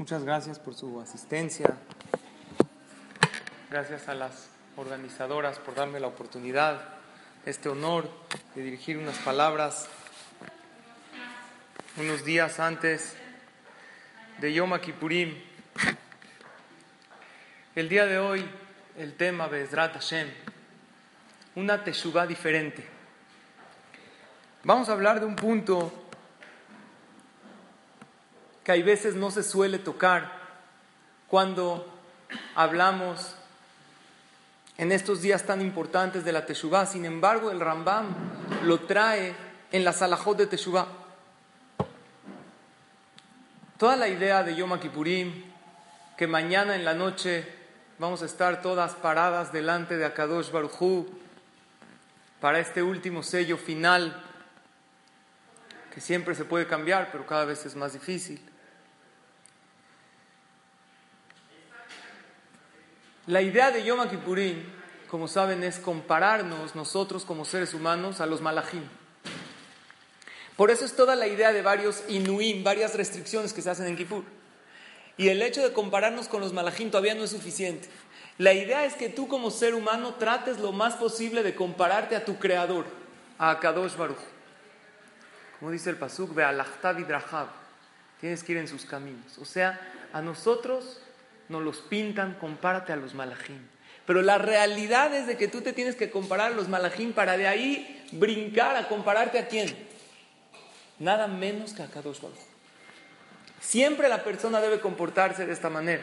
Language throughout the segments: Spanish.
Muchas gracias por su asistencia. Gracias a las organizadoras por darme la oportunidad, este honor de dirigir unas palabras unos días antes de Yom Kippurim. El día de hoy, el tema Bezrat Hashem, una teshuvah diferente. Vamos a hablar de un punto que hay veces no se suele tocar cuando hablamos en estos días tan importantes de la Teshuvah. Sin embargo, el Rambam lo trae en la Salahot de Teshuvah. Toda la idea de Yom Kippurim, que mañana en la noche vamos a estar todas paradas delante de Akadosh Baruj para este último sello final, que siempre se puede cambiar, pero cada vez es más difícil. La idea de Yom Kippurim, como saben, es compararnos nosotros como seres humanos a los malachim. Por eso es toda la idea de varios inuim, varias restricciones que se hacen en Kippur. Y el hecho de compararnos con los malachim todavía no es suficiente. La idea es que tú como ser humano trates lo más posible de compararte a tu creador, a Kadosh Baruch. Como dice el Pasuk, ve Drahab. Tienes que ir en sus caminos. O sea, a nosotros nos los pintan, compárate a los malajim. Pero la realidad es de que tú te tienes que comparar a los malajim para de ahí brincar a compararte a quién. Nada menos que a Kadosh Baruch. Siempre la persona debe comportarse de esta manera.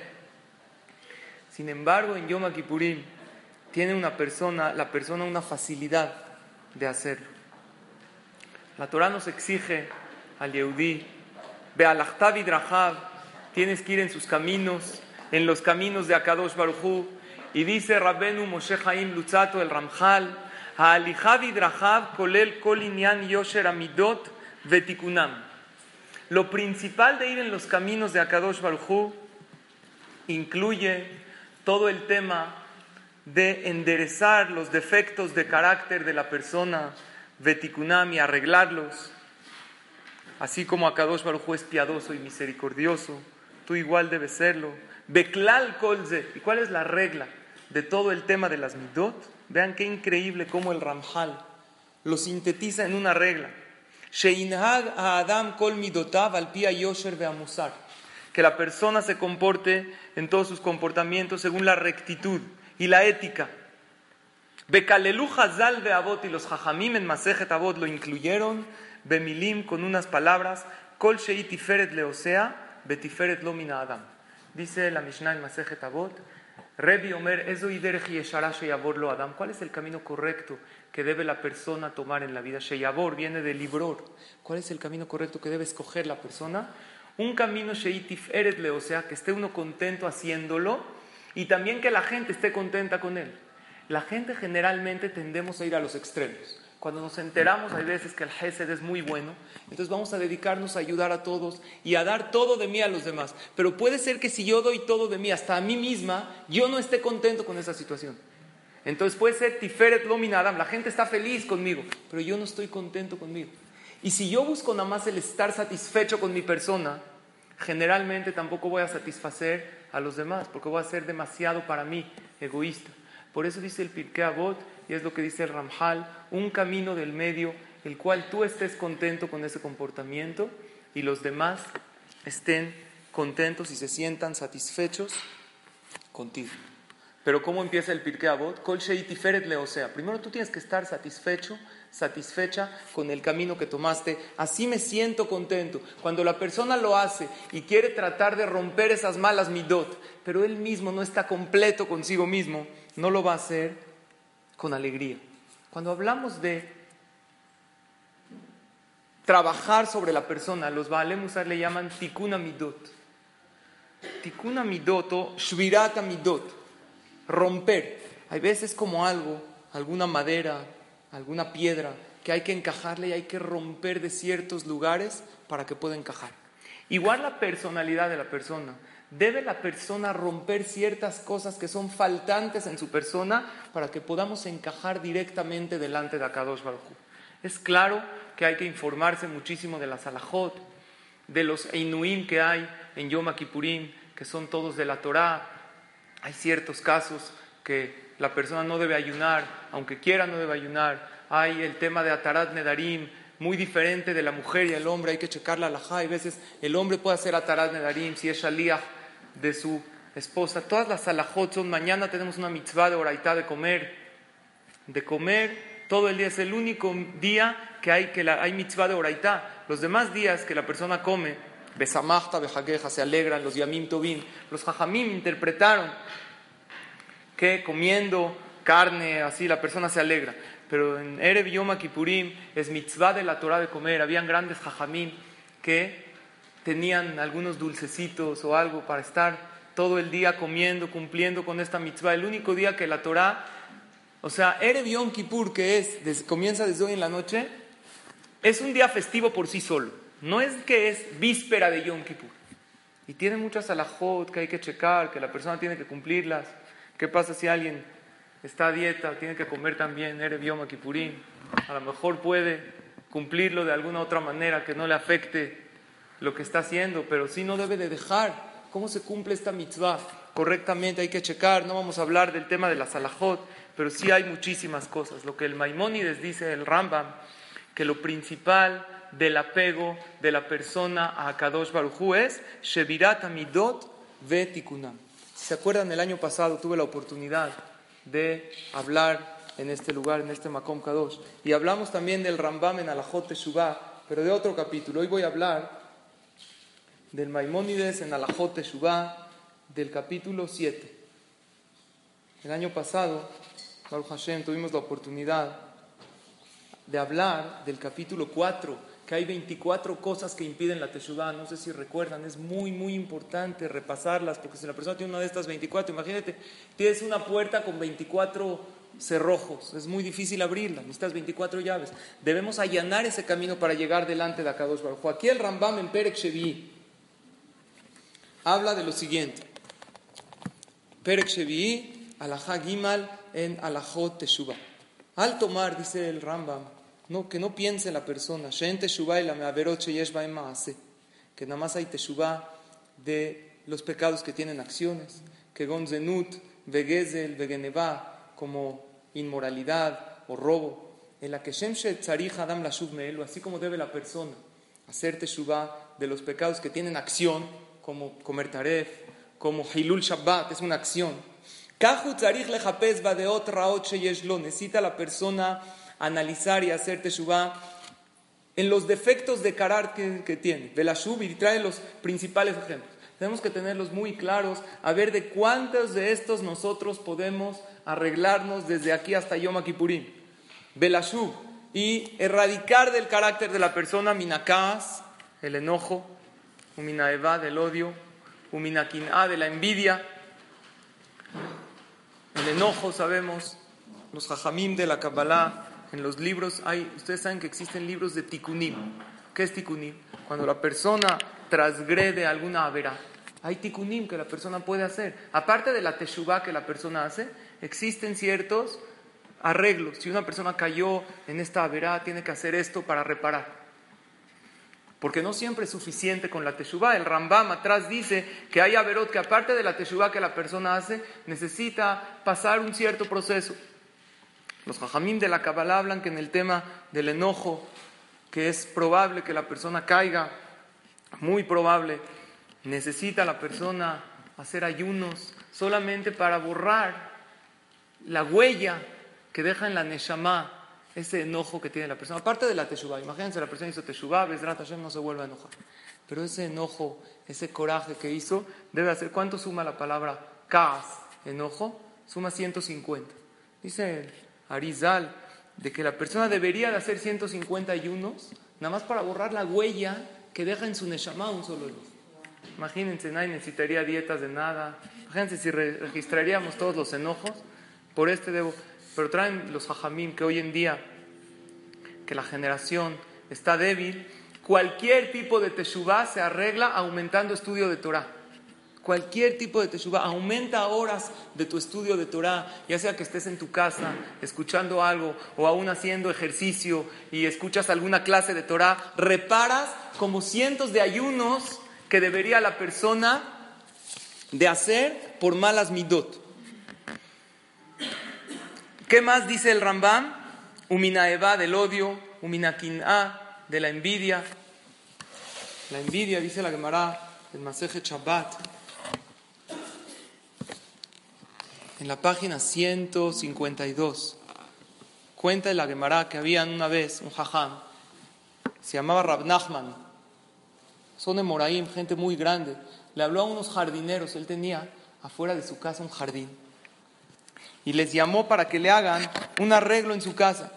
Sin embargo, en Yom Kippurim tiene una persona, la persona una facilidad de hacerlo. La Torah nos exige al Yehudí, ve al tienes que ir en sus caminos, en los caminos de Akadosh Baruchu. Y dice Rabbenu Moshe Haim Lutzato el Ramjal, Drahab kolel kolinian yosher amidot vetikunam. Lo principal de ir en los caminos de Akadosh Baruchu incluye todo el tema de enderezar los defectos de carácter de la persona, vetikunam y arreglarlos. Así como Akadosh Baruchu es piadoso y misericordioso, tú igual debes serlo. Beklal kolze. ¿Y cuál es la regla de todo el tema de las midot? Vean qué increíble cómo el Ramjal lo sintetiza en una regla. Sheinhag a Adam kol midotav al pia yosher veamusar. Que la persona se comporte en todos sus comportamientos según la rectitud y la ética. Bekalelu Hazal Beavot y los Jajamim en Masejet Avot lo incluyeron, Bemilim con unas palabras, Kol Sheitiferet Leosea, Betiferet Lomina Adam. Dice la Mishnah en Masejet Avot, Rebi Omer, lo Adam. ¿Cuál es el camino correcto que debe la persona tomar en la vida? Sheyabor viene de libror. ¿Cuál es el camino correcto que debe escoger la persona? Un camino Sheitif Eretle, o sea, que esté uno contento haciéndolo y también que la gente esté contenta con él. La gente generalmente tendemos a ir a los extremos. Cuando nos enteramos, hay veces que el Gesed es muy bueno, entonces vamos a dedicarnos a ayudar a todos y a dar todo de mí a los demás. Pero puede ser que si yo doy todo de mí, hasta a mí misma, yo no esté contento con esa situación. Entonces puede ser Tiferet Lominadam, la gente está feliz conmigo, pero yo no estoy contento conmigo. Y si yo busco nada más el estar satisfecho con mi persona, generalmente tampoco voy a satisfacer a los demás, porque voy a ser demasiado para mí egoísta. Por eso dice el Pirkei Avot, y es lo que dice el Ramjal, un camino del medio, el cual tú estés contento con ese comportamiento y los demás estén contentos y se sientan satisfechos contigo. Pero ¿cómo empieza el Pirkei Avot? Kol o sea, primero tú tienes que estar satisfecho, satisfecha con el camino que tomaste. Así me siento contento. Cuando la persona lo hace y quiere tratar de romper esas malas midot, pero él mismo no está completo consigo mismo, no lo va a hacer con alegría. Cuando hablamos de trabajar sobre la persona. Los Baale le llaman tikuna midot. Tikuna midot o shvirata midot. Romper. Hay veces como algo, alguna madera, alguna piedra, que hay que encajarle y hay que romper de ciertos lugares para que pueda encajar. Igual la personalidad de la persona. Debe la persona romper ciertas cosas que son faltantes en su persona para que podamos encajar directamente delante de Akadosh Baruj Es claro que hay que informarse muchísimo de la Salahot, de los Einuim que hay en Yom Kippurim, que son todos de la Torá. Hay ciertos casos que la persona no debe ayunar, aunque quiera no debe ayunar. Hay el tema de Atarat Nedarim, muy diferente de la mujer y el hombre, hay que checar la alajá. Hay veces el hombre puede hacer Atarat Nedarim si es Shaliach de su esposa. Todas las alajot son, mañana tenemos una mitzvah de oraitá de comer, de comer todo el día. Es el único día que hay, que la, hay mitzvah de oraitá. Los demás días que la persona come, besamachta, bejaqueja, se alegran, los yamim tobin. Los jajamim interpretaron que comiendo carne, así la persona se alegra. Pero en Erev Yom Kippurim es mitzvah de la Torah de comer. Habían grandes jajamim que tenían algunos dulcecitos o algo para estar todo el día comiendo, cumpliendo con esta mitzvah. El único día que la Torah o sea, Erev Kippur, que es, comienza desde hoy en la noche, es un día festivo por sí solo. No es que es víspera de Yom Kippur. Y tiene muchas alajot que hay que checar, que la persona tiene que cumplirlas. ¿Qué pasa si alguien está a dieta, tiene que comer también Erev Yom Kippurim? A lo mejor puede cumplirlo de alguna otra manera que no le afecte lo que está haciendo, pero sí no debe de dejar. ¿Cómo se cumple esta mitzvah? Correctamente hay que checar. No vamos a hablar del tema de la salahot pero sí hay muchísimas cosas. Lo que el Maimónides dice, el Rambam, que lo principal del apego de la persona a Kadosh Barujú es Shevirat Amidot Vetikunam. Si se acuerdan, el año pasado tuve la oportunidad de hablar en este lugar, en este Makom Kadosh, y hablamos también del Rambam en Alajot Teshuvah, pero de otro capítulo. Hoy voy a hablar del Maimónides en Alajot Teshuvah, del capítulo 7. El año pasado Baruch Hashem, tuvimos la oportunidad de hablar del capítulo 4, que hay 24 cosas que impiden la Teshuvah. No sé si recuerdan, es muy, muy importante repasarlas, porque si la persona tiene una de estas 24, imagínate, tienes una puerta con 24 cerrojos, es muy difícil abrirla, necesitas 24 llaves. Debemos allanar ese camino para llegar delante de Akadosh Baruch Aquí el Rambam en Perek Shevi habla de lo siguiente. Perek Shevi, Alajá Gimal, en Alajot Teshuvah. Al tomar, dice el Rambam, no, que no piense la persona, que nada más hay Teshuvah de los pecados que tienen acciones, que Gonzenut, Vegezel, Vegeneva, como inmoralidad o robo, en la que Shem Adam así como debe la persona hacer Teshuvah de los pecados que tienen acción, como comer taref, como Hilul Shabbat, es una acción Necesita la persona analizar y hacer teshuvah en los defectos de carácter que, tiene. Velashub y trae los principales ejemplos. Tenemos que tenerlos muy claros, a ver de cuántos de estos nosotros podemos arreglarnos desde aquí hasta Yom Kippurim. Velashub y erradicar del carácter de la persona minakas, el enojo, uminaeva, del odio, uminakinah, de la envidia, el enojo, sabemos, los jajamim de la Kabbalah, en los libros hay, ustedes saben que existen libros de tikunim. ¿Qué es tikunim? Cuando la persona transgrede alguna avera, hay tikunim que la persona puede hacer. Aparte de la teshuvah que la persona hace, existen ciertos arreglos. Si una persona cayó en esta avera, tiene que hacer esto para reparar. Porque no siempre es suficiente con la teshuvah. El Rambam atrás dice que hay averot que aparte de la teshuvah que la persona hace, necesita pasar un cierto proceso. Los jajamim de la Kabbalah hablan que en el tema del enojo, que es probable que la persona caiga, muy probable, necesita la persona hacer ayunos solamente para borrar la huella que deja en la neshama ese enojo que tiene la persona. Aparte de la teshuva, imagínense, la persona hizo teshuva, Besrat Hashem no se vuelve a enojar. Pero ese enojo, ese coraje que hizo, debe hacer. ¿Cuánto suma la palabra kaas, enojo? Suma 150. Dice Arizal de que la persona debería de hacer 150 ayunos nada más para borrar la huella que deja en su Neshama un solo luz. Imagínense, nadie necesitaría dietas de nada. Imagínense si registraríamos todos los enojos. Por este debo. Pero traen los hajamim que hoy en día, que la generación está débil, cualquier tipo de teshuvah se arregla aumentando estudio de Torah. Cualquier tipo de teshuvah aumenta horas de tu estudio de Torah, ya sea que estés en tu casa escuchando algo o aún haciendo ejercicio y escuchas alguna clase de Torah, reparas como cientos de ayunos que debería la persona de hacer por malas midot. ¿Qué más dice el Rambam? Umina eva del odio, umina kin'a de la envidia. La envidia, dice la Gemara, el Maseje Shabbat. en la página 152, cuenta la Gemara que había una vez un jajam, se llamaba Rab Nachman, son de Moraim, gente muy grande, le habló a unos jardineros, él tenía afuera de su casa un jardín, y les llamó para que le hagan un arreglo en su casa.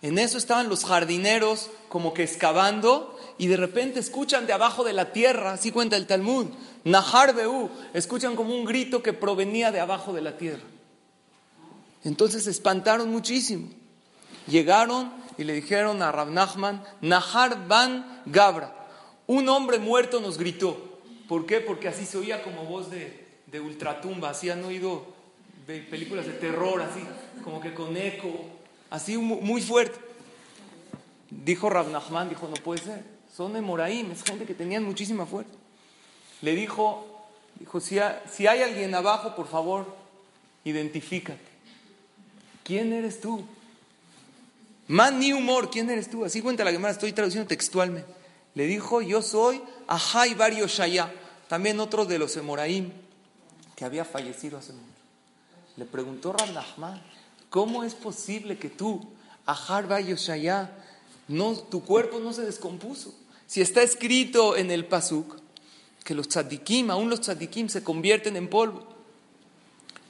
En eso estaban los jardineros como que excavando y de repente escuchan de abajo de la tierra, así cuenta el Talmud, Nahar Beú, escuchan como un grito que provenía de abajo de la tierra. Entonces se espantaron muchísimo. Llegaron y le dijeron a Rab Nachman, Nahar Ban Gabra, un hombre muerto nos gritó. ¿Por qué? Porque así se oía como voz de, de ultratumba, así han oído películas de terror, así como que con eco, así muy fuerte. Dijo Rab Nachman, dijo, no puede ser, son de Moraim, es gente que tenían muchísima fuerza le dijo, dijo si, hay alguien abajo, por favor, identifícate. ¿Quién eres tú? Man ni humor, ¿quién eres tú? Así cuenta la Gemara, estoy traduciendo textualmente. Le dijo, yo soy Ahai Bar Shaya, también otro de los Emoraim, que había fallecido hace mucho. Le preguntó Rab ¿cómo es posible que tú, Ahai Bar Shaya, no, tu cuerpo no se descompuso? Si está escrito en el Pasuk, que los tzadikim, aún los tzadikim se convierten en polvo.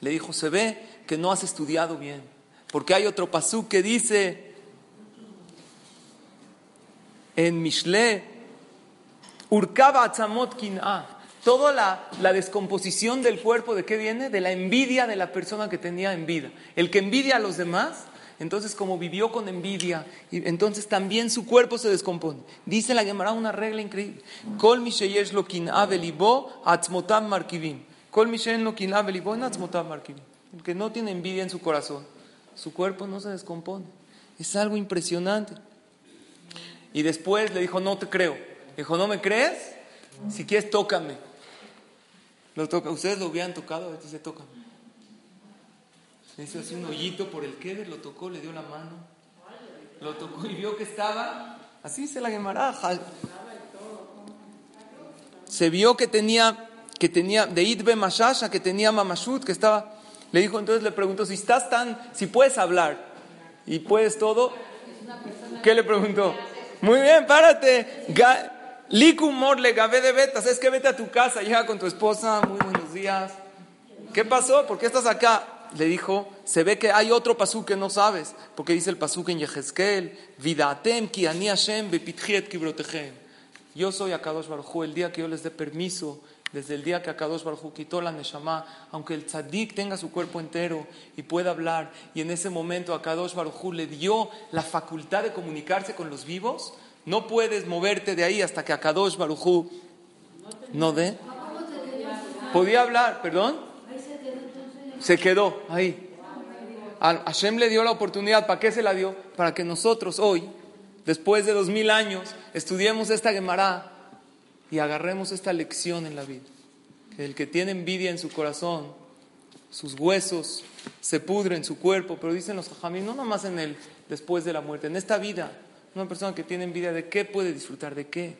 Le dijo, se ve que no has estudiado bien, porque hay otro pasú que dice en Mishle, Urkaba atzamot Toda la, descomposición del cuerpo, ¿de qué viene? De la envidia de la persona que tenía en vida. El que envidia a los demás entonces, como vivió con envidia, entonces también su cuerpo se descompone. Dice la Gemara una regla increíble. Kol lo Kol El que no tiene envidia en su corazón, su cuerpo no se descompone. Es algo impresionante. Y después le dijo, no te creo. dijo, ¿no me crees? Si quieres, tócame. Lo toca. Ustedes lo hubieran tocado, a se. Le hizo así un hoyito por el queder, lo tocó, le dio la mano. Lo tocó y vio que estaba, así se la gemaraja. Se vio que tenía, que tenía, de Idbe Mashasha, que tenía Mamashut, que estaba. Le dijo, entonces le preguntó, si estás tan, si puedes hablar y puedes todo, ¿qué le preguntó? Muy bien, párate. Likumor le gavé de betas, es que vete a tu casa, llega con tu esposa, muy buenos días. ¿Qué pasó? ¿Por qué estás acá? le dijo, se ve que hay otro pasú que no sabes, porque dice el pasú en Yehezkel, Vidatem ki ani Hashem kibrotechem. Yo soy Akadosh Baruj el día que yo les dé permiso, desde el día que Akadosh Baruj quitó la Neshama, aunque el tzadik tenga su cuerpo entero y pueda hablar, y en ese momento Akadosh Baruj le dio la facultad de comunicarse con los vivos, no puedes moverte de ahí hasta que Akadosh Baruj no dé. Podía hablar, perdón se quedó ahí. Hashem le dio la oportunidad. ¿Para qué se la dio? Para que nosotros hoy, después de dos mil años, estudiemos esta Gemara y agarremos esta lección en la vida. El que tiene envidia en su corazón, sus huesos se pudren en su cuerpo, pero dicen los jajamín, no nomás en el después de la muerte, en esta vida, una persona que tiene envidia, ¿de qué puede disfrutar? ¿De qué?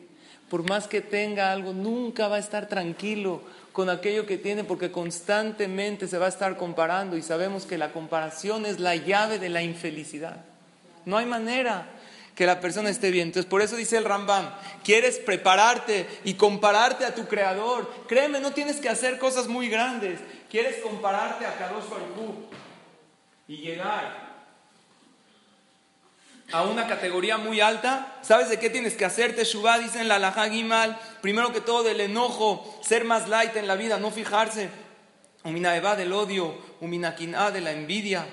Por más que tenga algo, nunca va a estar tranquilo con aquello que tiene porque constantemente se va a estar comparando y sabemos que la comparación es la llave de la infelicidad. No hay manera que la persona esté bien. Entonces, por eso dice el Rambam, quieres prepararte y compararte a tu creador. Créeme, no tienes que hacer cosas muy grandes. Quieres compararte a Kadosh Baruj y llegar a una categoría muy alta, ¿sabes de qué tienes que hacer? Teshuvah, dicen la Laja Gimal. Primero que todo, del enojo, ser más light en la vida, no fijarse. Umina Eva del odio, Umina Kin'a de la envidia,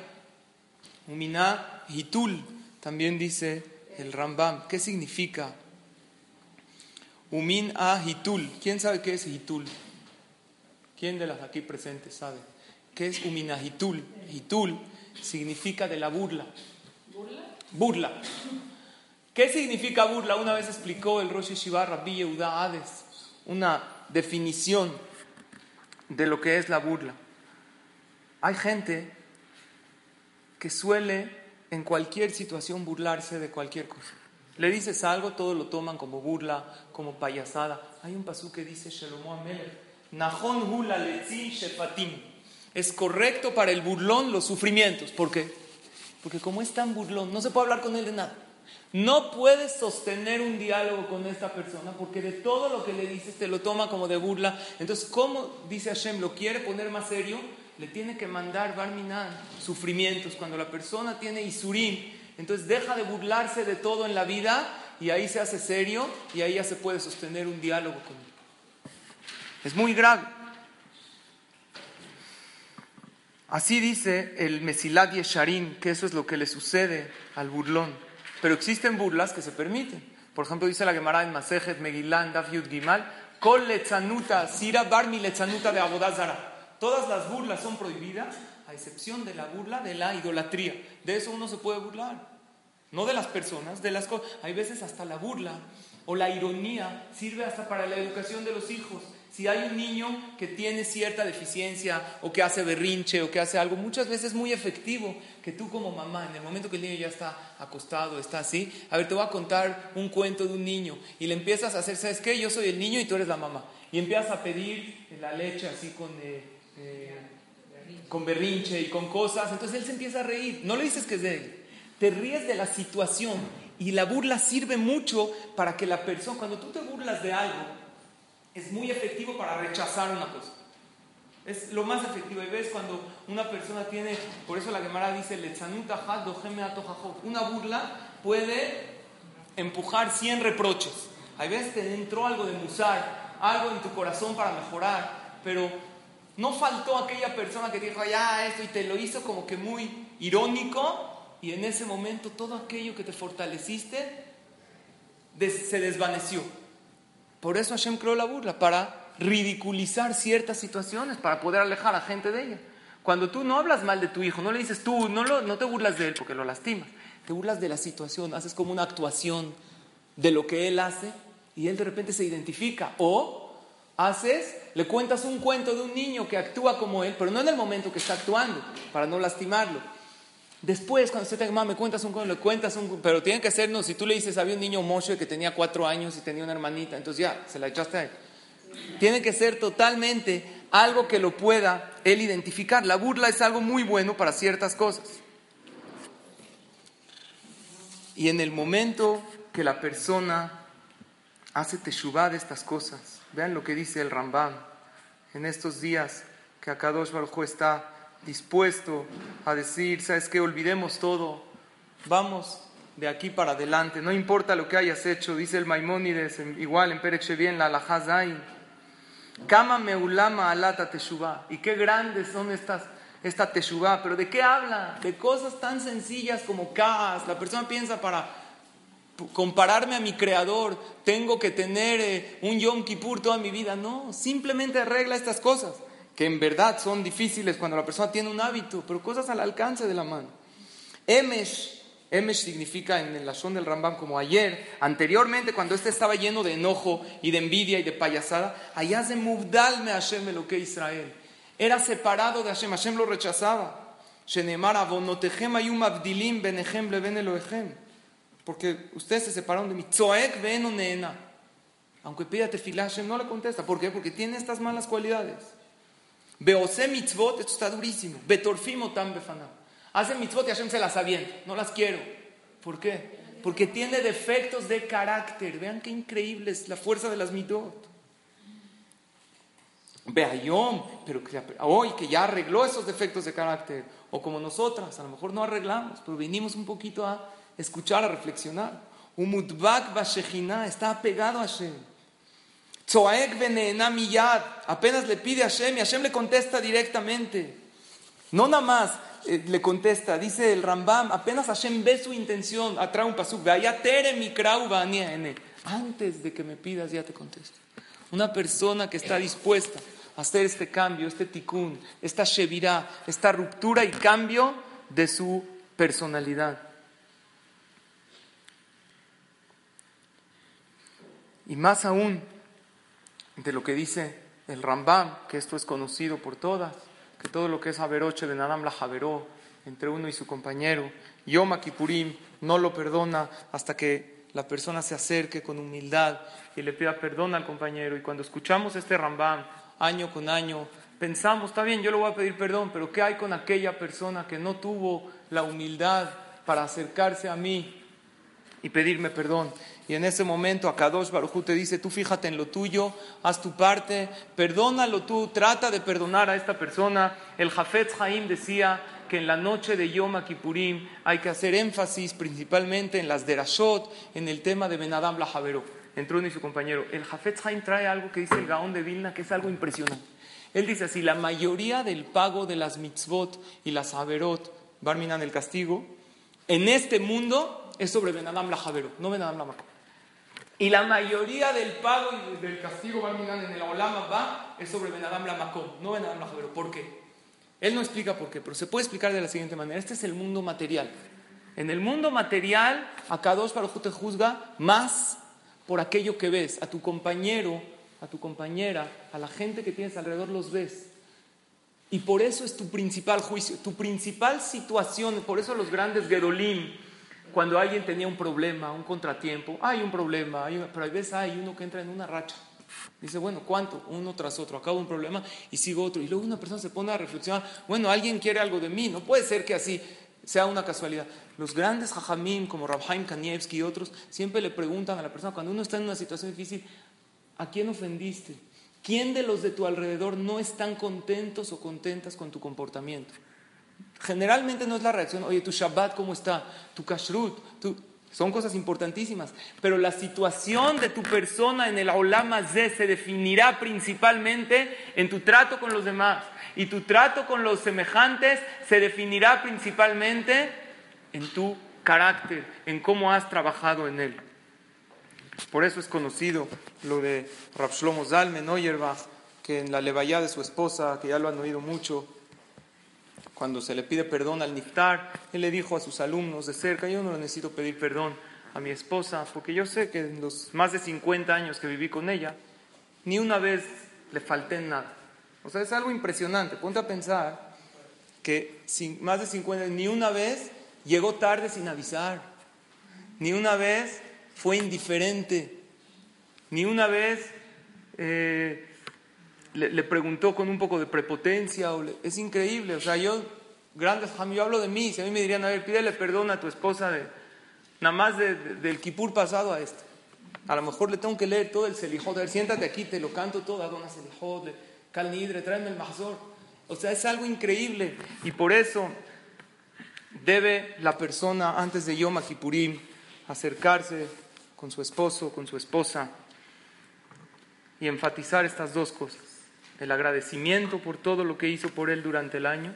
Umina Hitul, también dice el Rambam. ¿Qué significa? Umin Hitul. ¿Quién sabe qué es Hitul? ¿Quién de las aquí presentes sabe? ¿Qué es Umina Hitul? Hitul significa de la burla. Burla. ¿Qué significa burla? Una vez explicó el Rosh Yeshiva Rabbi Yehuda Hades una definición de lo que es la burla. Hay gente que suele en cualquier situación burlarse de cualquier cosa. Le dices algo, todos lo toman como burla, como payasada. Hay un pasú que dice Amelech, Nahon hula shefatim. Es correcto para el burlón los sufrimientos. ¿Por qué? Porque como es tan burlón, no se puede hablar con él de nada. No puedes sostener un diálogo con esta persona porque de todo lo que le dices te lo toma como de burla. Entonces, ¿cómo dice Hashem? ¿Lo quiere poner más serio? Le tiene que mandar Barminan sufrimientos. Cuando la persona tiene Isurim, entonces deja de burlarse de todo en la vida y ahí se hace serio y ahí ya se puede sostener un diálogo con él. Es muy grave. Así dice el Mesilat Yesharim, que eso es lo que le sucede al burlón. Pero existen burlas que se permiten. Por ejemplo, dice la Gemara en Masejet Megilán Daf Yud Gimal, Kol lechanuta, sira barmi lechanuta de abodazara. Todas las burlas son prohibidas, a excepción de la burla de la idolatría. De eso uno se puede burlar. No de las personas, de las cosas. Hay veces hasta la burla o la ironía sirve hasta para la educación de los hijos. Si hay un niño que tiene cierta deficiencia o que hace berrinche o que hace algo, muchas veces es muy efectivo que tú como mamá, en el momento que el niño ya está acostado, está así, a ver, te voy a contar un cuento de un niño y le empiezas a hacer, ¿sabes qué? Yo soy el niño y tú eres la mamá. Y empiezas a pedir la leche así con, eh, eh, con berrinche y con cosas, entonces él se empieza a reír. No le dices que es de él, te ríes de la situación y la burla sirve mucho para que la persona, cuando tú te burlas de algo, es muy efectivo para rechazar una cosa. Es lo más efectivo. Y ves cuando una persona tiene, por eso la Gemara dice, una burla puede empujar 100 reproches. Hay veces te entró algo de musar, algo en tu corazón para mejorar, pero no faltó aquella persona que dijo, ya, esto, y te lo hizo como que muy irónico, y en ese momento todo aquello que te fortaleciste se desvaneció. Por eso Hashem creó la burla, para ridiculizar ciertas situaciones, para poder alejar a gente de ella. Cuando tú no hablas mal de tu hijo, no le dices tú, no, no te burlas de él porque lo lastimas, te burlas de la situación, haces como una actuación de lo que él hace y él de repente se identifica. O haces, le cuentas un cuento de un niño que actúa como él, pero no en el momento que está actuando, para no lastimarlo Después, cuando usted te mamá, me cuentas un le cuentas un pero tiene que ser, no, si tú le dices, había un niño Moshe que tenía cuatro años y tenía una hermanita, entonces ya, se la echaste a él. Tiene que ser totalmente algo que lo pueda él identificar. La burla es algo muy bueno para ciertas cosas. Y en el momento que la persona hace teshuvah de estas cosas, vean lo que dice el Rambam en estos días que Akadosh Baruj está dispuesto a decir, ¿sabes qué? Olvidemos todo, vamos de aquí para adelante, no importa lo que hayas hecho, dice el Maimónides, igual en Perek bien la Alahazain. Kama meulama alata teshuvah. Y qué grandes son estas, esta teshuvah. Pero ¿de qué habla? De cosas tan sencillas como caas. La persona piensa para compararme a mi creador, tengo que tener eh, un Yom Kippur toda mi vida. No, simplemente arregla estas cosas que en verdad son difíciles cuando la persona tiene un hábito, pero cosas al alcance de la mano. Emesh, Emesh significa en el Lashon del Rambam como ayer, anteriormente cuando este estaba lleno de enojo y de envidia y de payasada, allá se mubdalme Hashem lo que Israel. Era separado de Hashem, Hashem lo rechazaba. Porque ustedes se separaron de mí. Aunque pida tefilá, Hashem no le contesta. ¿Por qué? Porque tiene estas malas cualidades. Beose mitzvot, esto está durísimo. Betorfimo tam befanam. Hace mitzvot y Hashem se las avienta. No las quiero. ¿Por qué? Porque tiene defectos de carácter. Vean qué increíble es la fuerza de las mitzvot. Beayom, pero hoy que ya arregló esos defectos de carácter. O como nosotras, a lo mejor no arreglamos, pero vinimos un poquito a escuchar, a reflexionar. Umudbak Bashechina está apegado a Hashem. Apenas le pide a Hashem y Hashem le contesta directamente. No nada más eh, le contesta, dice el Rambam, apenas Hashem ve su intención, atrae un pasuk, tere mi antes de que me pidas ya te contesto. Una persona que está dispuesta a hacer este cambio, este tikkun, esta shevirá, esta ruptura y cambio de su personalidad. Y más aún de lo que dice el Rambam, que esto es conocido por todas, que todo lo que es Haberoche de Nadam la Haberó, entre uno y su compañero, Yom Kippurim no lo perdona hasta que la persona se acerque con humildad y le pida perdón al compañero. Y cuando escuchamos este Rambam año con año, pensamos, está bien, yo le voy a pedir perdón, pero ¿qué hay con aquella persona que no tuvo la humildad para acercarse a mí y pedirme perdón? Y en ese momento Akadosh Baruj te dice, tú fíjate en lo tuyo, haz tu parte, perdónalo tú, trata de perdonar a esta persona. El Jafetz Haim decía que en la noche de Yom Kippurim hay que hacer énfasis principalmente en las derashot, en el tema de Benadam la Entró uno y su compañero. El Jafetz Haim trae algo que dice el Gaón de Vilna, que es algo impresionante. Él dice así, la mayoría del pago de las mitzvot y las haverot, Barminan el castigo, en este mundo es sobre Benadam la no Benadam la y la mayoría del pago y del castigo en el Olama va es sobre Benadam la Makom, no Benadam la ¿Por qué? Él no explica por qué, pero se puede explicar de la siguiente manera. Este es el mundo material. En el mundo material, acá dos para te juzga más por aquello que ves. A tu compañero, a tu compañera, a la gente que tienes alrededor los ves. Y por eso es tu principal juicio, tu principal situación. Por eso los grandes Gedolim, cuando alguien tenía un problema, un contratiempo, hay un problema, pero a veces hay uno que entra en una racha. Dice, bueno, ¿cuánto? Uno tras otro, acabo un problema y sigo otro. Y luego una persona se pone a reflexionar, bueno, alguien quiere algo de mí, no puede ser que así sea una casualidad. Los grandes jajamim como Rabhaim Kanievski y otros siempre le preguntan a la persona, cuando uno está en una situación difícil, ¿a quién ofendiste? ¿Quién de los de tu alrededor no están contentos o contentas con tu comportamiento? Generalmente no es la reacción, oye, tu Shabbat, ¿cómo está? Tu Kashrut, son cosas importantísimas. Pero la situación de tu persona en el Olam se definirá principalmente en tu trato con los demás. Y tu trato con los semejantes se definirá principalmente en tu carácter, en cómo has trabajado en él. Por eso es conocido lo de Rav Shlomo Zalmen que en la levaya de su esposa, que ya lo han oído mucho, cuando se le pide perdón al Niftar, él le dijo a sus alumnos de cerca, yo no le necesito pedir perdón a mi esposa, porque yo sé que en los más de 50 años que viví con ella, ni una vez le falté en nada. O sea, es algo impresionante. Ponte a pensar que sin, más de 50, ni una vez llegó tarde sin avisar, ni una vez fue indiferente, ni una vez eh, le, preguntó con un poco de prepotencia. es increíble. O sea, yo, grandes, yo hablo de mí. Si a mí me dirían, a ver, pídele perdón a tu esposa de, nada más del kipur pasado a este. A lo mejor le tengo que leer todo el selijot. A ver, siéntate aquí, te lo canto todo. Adona selijot, calnidre, tráeme el mazor. O sea, es algo increíble. Y por eso debe la persona, antes de Yom Kippurim, acercarse con su esposo, con su esposa y enfatizar estas dos cosas el agradecimiento por todo lo que hizo por él durante el año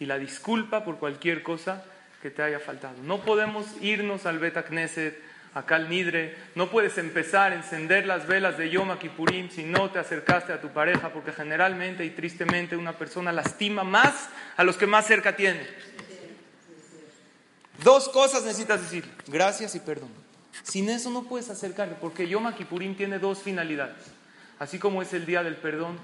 y la disculpa por cualquier cosa que te haya faltado. No podemos irnos al Beta Knesset, acá al Nidre, no puedes empezar a encender las velas de Yom Kippurim si no te acercaste a tu pareja, porque generalmente y tristemente una persona lastima más a los que más cerca tiene. Dos cosas necesitas decir, gracias y perdón. Sin eso no puedes acercarte, porque Yom Kippurim tiene dos finalidades. Así como es el día del perdón,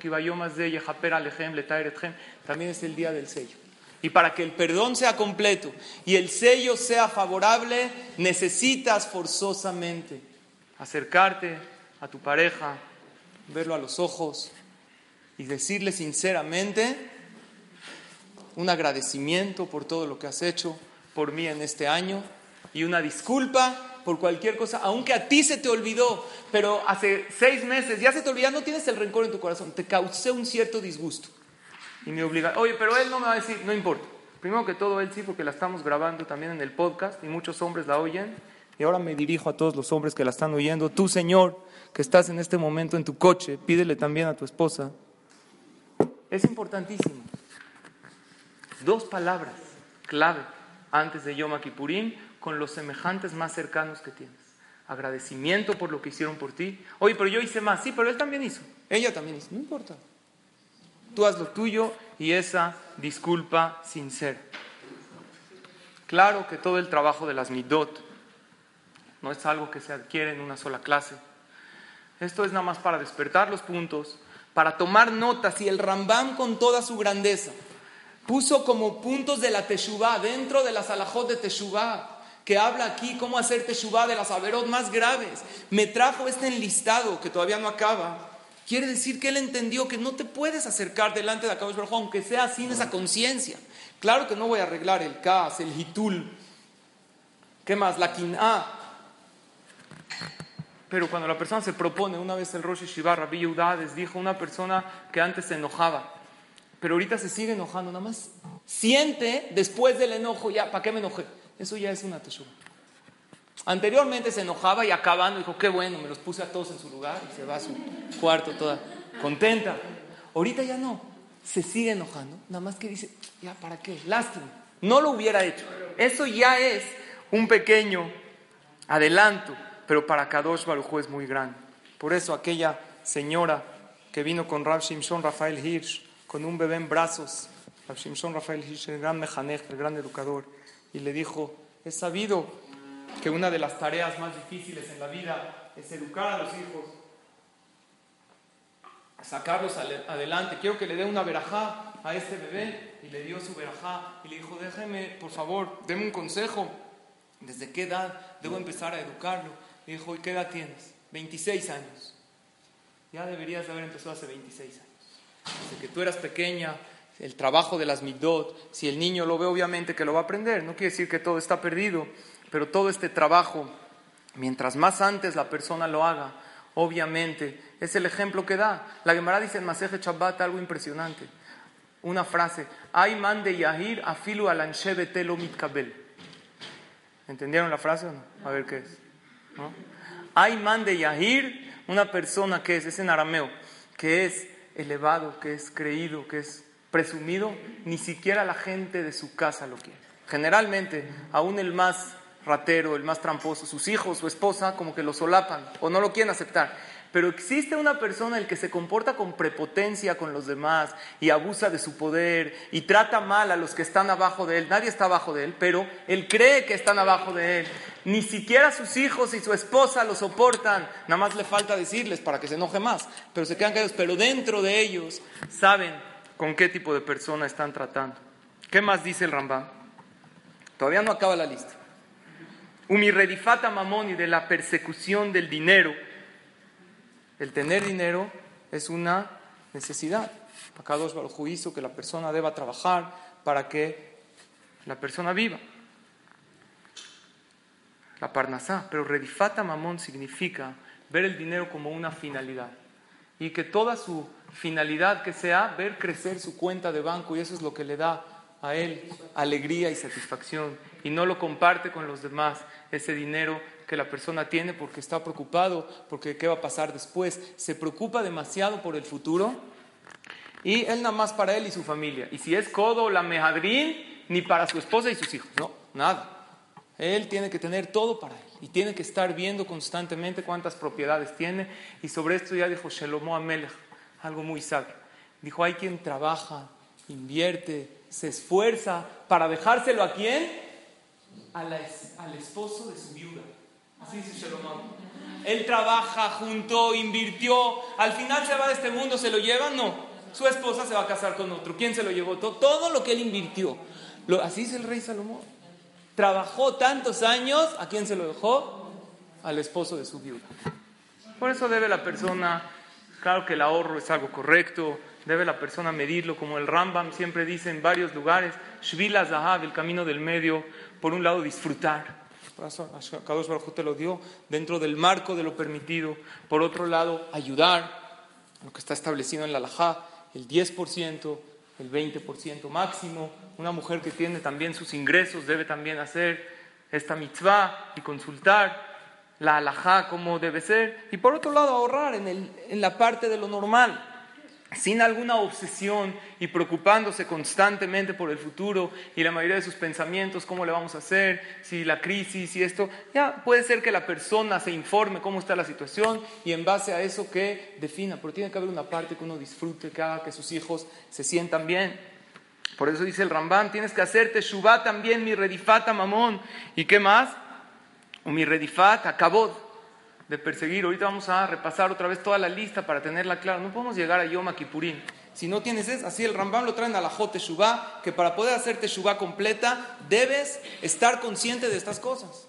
también es el día del sello. Y para que el perdón sea completo y el sello sea favorable, necesitas forzosamente acercarte a tu pareja, verlo a los ojos y decirle sinceramente un agradecimiento por todo lo que has hecho por mí en este año y una disculpa por cualquier cosa, aunque a ti se te olvidó, pero hace seis meses ya se te olvidó, no tienes el rencor en tu corazón, te causé un cierto disgusto. Y me obliga, oye, pero él no me va a decir, no importa, Primero que todo, él sí, porque la estamos grabando también en el podcast y muchos hombres la oyen. Y ahora me dirijo a todos los hombres que la están oyendo. Tú, Señor, que estás en este momento en tu coche, pídele también a tu esposa. Es importantísimo. Dos palabras clave antes de Yom Kippurim con los semejantes más cercanos que tienes. Agradecimiento por lo que hicieron por ti. Oye, pero yo hice más. Sí, pero él también hizo. Ella también hizo. No importa. Tú haz lo tuyo y esa disculpa sincera. Claro que todo el trabajo de las midot no es algo que se adquiere en una sola clase. Esto es nada más para despertar los puntos, para tomar notas y el Rambam con toda su grandeza puso como puntos de la Teshuvah dentro de las alajot de Teshuvah que habla aquí cómo hacer Teshuvah de las averot más graves. Me trajo este enlistado que todavía no acaba Quiere decir que él entendió que no te puedes acercar delante de Akadosh Baruj aunque sea sin esa conciencia. Claro que no voy a arreglar el Kas, el Hitul, ¿qué más? La Kin'a. Pero cuando la persona se propone, una vez el Rosh Shiva, Rabbi Yehuda dijo una persona que antes se enojaba, pero ahorita se sigue enojando, nada más siente después del enojo, ya, ¿para qué me enojé? Eso ya es una teshuva. Anteriormente se enojaba y acabando dijo, qué bueno, me los puse a todos en su lugar y se va a su cuarto toda contenta. Ahorita ya no, se sigue enojando, nada más que dice, ya, ¿para qué? Lástima, no lo hubiera hecho. Eso ya es un pequeño adelanto, pero para Kadosh Baruj es muy grande. Por eso aquella señora que vino con Rav Shimshon Rafael Hirsch, con un bebé en brazos, Rav Shimshon Rafael Hirsch, el gran mejanej, el gran educador, y le dijo, he sabido que una de las tareas más difíciles en la vida es educar a los hijos, sacarlos adelante. Quiero que le dé una verajá a este bebé y le dio su verajá y le dijo, déjeme, por favor, deme un consejo. ¿Desde qué edad debo empezar a educarlo? Le dijo, ¿y qué edad tienes? 26 años. Ya deberías haber empezado hace 26 años. Desde que tú eras pequeña, el trabajo de las midot, si el niño lo ve, obviamente que lo va a aprender. No quiere decir que todo está perdido, pero todo este trabajo, mientras más antes la persona lo haga, obviamente es el ejemplo que da. La Gemara dice en Maseje Shabbat algo impresionante. Una frase, Ay man de Yahir afilu lo mitkabel. ¿Entendieron la frase o no? A ver qué es. Hay man de Yahir, una persona que es, es en arameo, que es elevado, que es creído, que es presumido, ni siquiera la gente de su casa lo quiere. Generalmente, aún el más ratero, el más tramposo, sus hijos, su esposa, como que lo solapan o no lo quieren aceptar. Pero existe una persona el que se comporta con prepotencia con los demás y abusa de su poder y trata mal a los que están abajo de él. Nadie está abajo de él, pero él cree que están abajo de él. Ni siquiera sus hijos y su esposa lo soportan. Nada más le falta decirles para que se enoje más. Pero se quedan callados. Pero dentro de ellos saben con qué tipo de persona están tratando. ¿Qué más dice el Rambam? Todavía no acaba la lista redifata mamón y de la persecución del dinero. El tener dinero es una necesidad. Acá dos el juicio que la persona deba trabajar para que la persona viva. La parnasá, pero redifata mamón significa ver el dinero como una finalidad y que toda su finalidad que sea ver crecer su cuenta de banco y eso es lo que le da a él alegría y satisfacción y no lo comparte con los demás, ese dinero que la persona tiene porque está preocupado, porque qué va a pasar después, se preocupa demasiado por el futuro y él nada más para él y su familia. Y si es codo la mejadrín, ni para su esposa y sus hijos, no, nada. Él tiene que tener todo para él y tiene que estar viendo constantemente cuántas propiedades tiene. Y sobre esto ya dijo Shelomo Amelech, algo muy sabio. Dijo, hay quien trabaja, invierte, se esfuerza para dejárselo a quién? al esposo de su viuda. Así dice Shalom. Él trabaja, juntó, invirtió, al final se va de este mundo, ¿se lo lleva? No. Su esposa se va a casar con otro. ¿Quién se lo llevó? Todo, todo lo que él invirtió. Lo, así dice el rey Salomón. Trabajó tantos años, ¿a quién se lo dejó? Al esposo de su viuda. Por eso debe la persona, claro que el ahorro es algo correcto, debe la persona medirlo, como el Rambam siempre dice en varios lugares, Shvila Zahab, el camino del medio, por un lado disfrutar, Kadosh Baruj te lo dio dentro del marco de lo permitido, por otro lado ayudar, lo que está establecido en la Lajá, el 10%, el 20% máximo. Una mujer que tiene también sus ingresos debe también hacer esta mitzvah y consultar la halajá como debe ser. Y por otro lado, ahorrar en, el, en la parte de lo normal sin alguna obsesión y preocupándose constantemente por el futuro y la mayoría de sus pensamientos, cómo le vamos a hacer, si la crisis y esto, ya puede ser que la persona se informe cómo está la situación y en base a eso que defina, pero tiene que haber una parte que uno disfrute, que haga que sus hijos se sientan bien. Por eso dice el Rambán, tienes que hacerte shubá también, mi redifata mamón. ¿Y qué más? Mi redifat, acabó de perseguir. Ahorita vamos a repasar otra vez toda la lista para tenerla clara. No podemos llegar a Yom Kippurín. Si no tienes eso, así el Rambam lo traen a la Teshuvah, que para poder hacer Teshuvah completa debes estar consciente de estas cosas.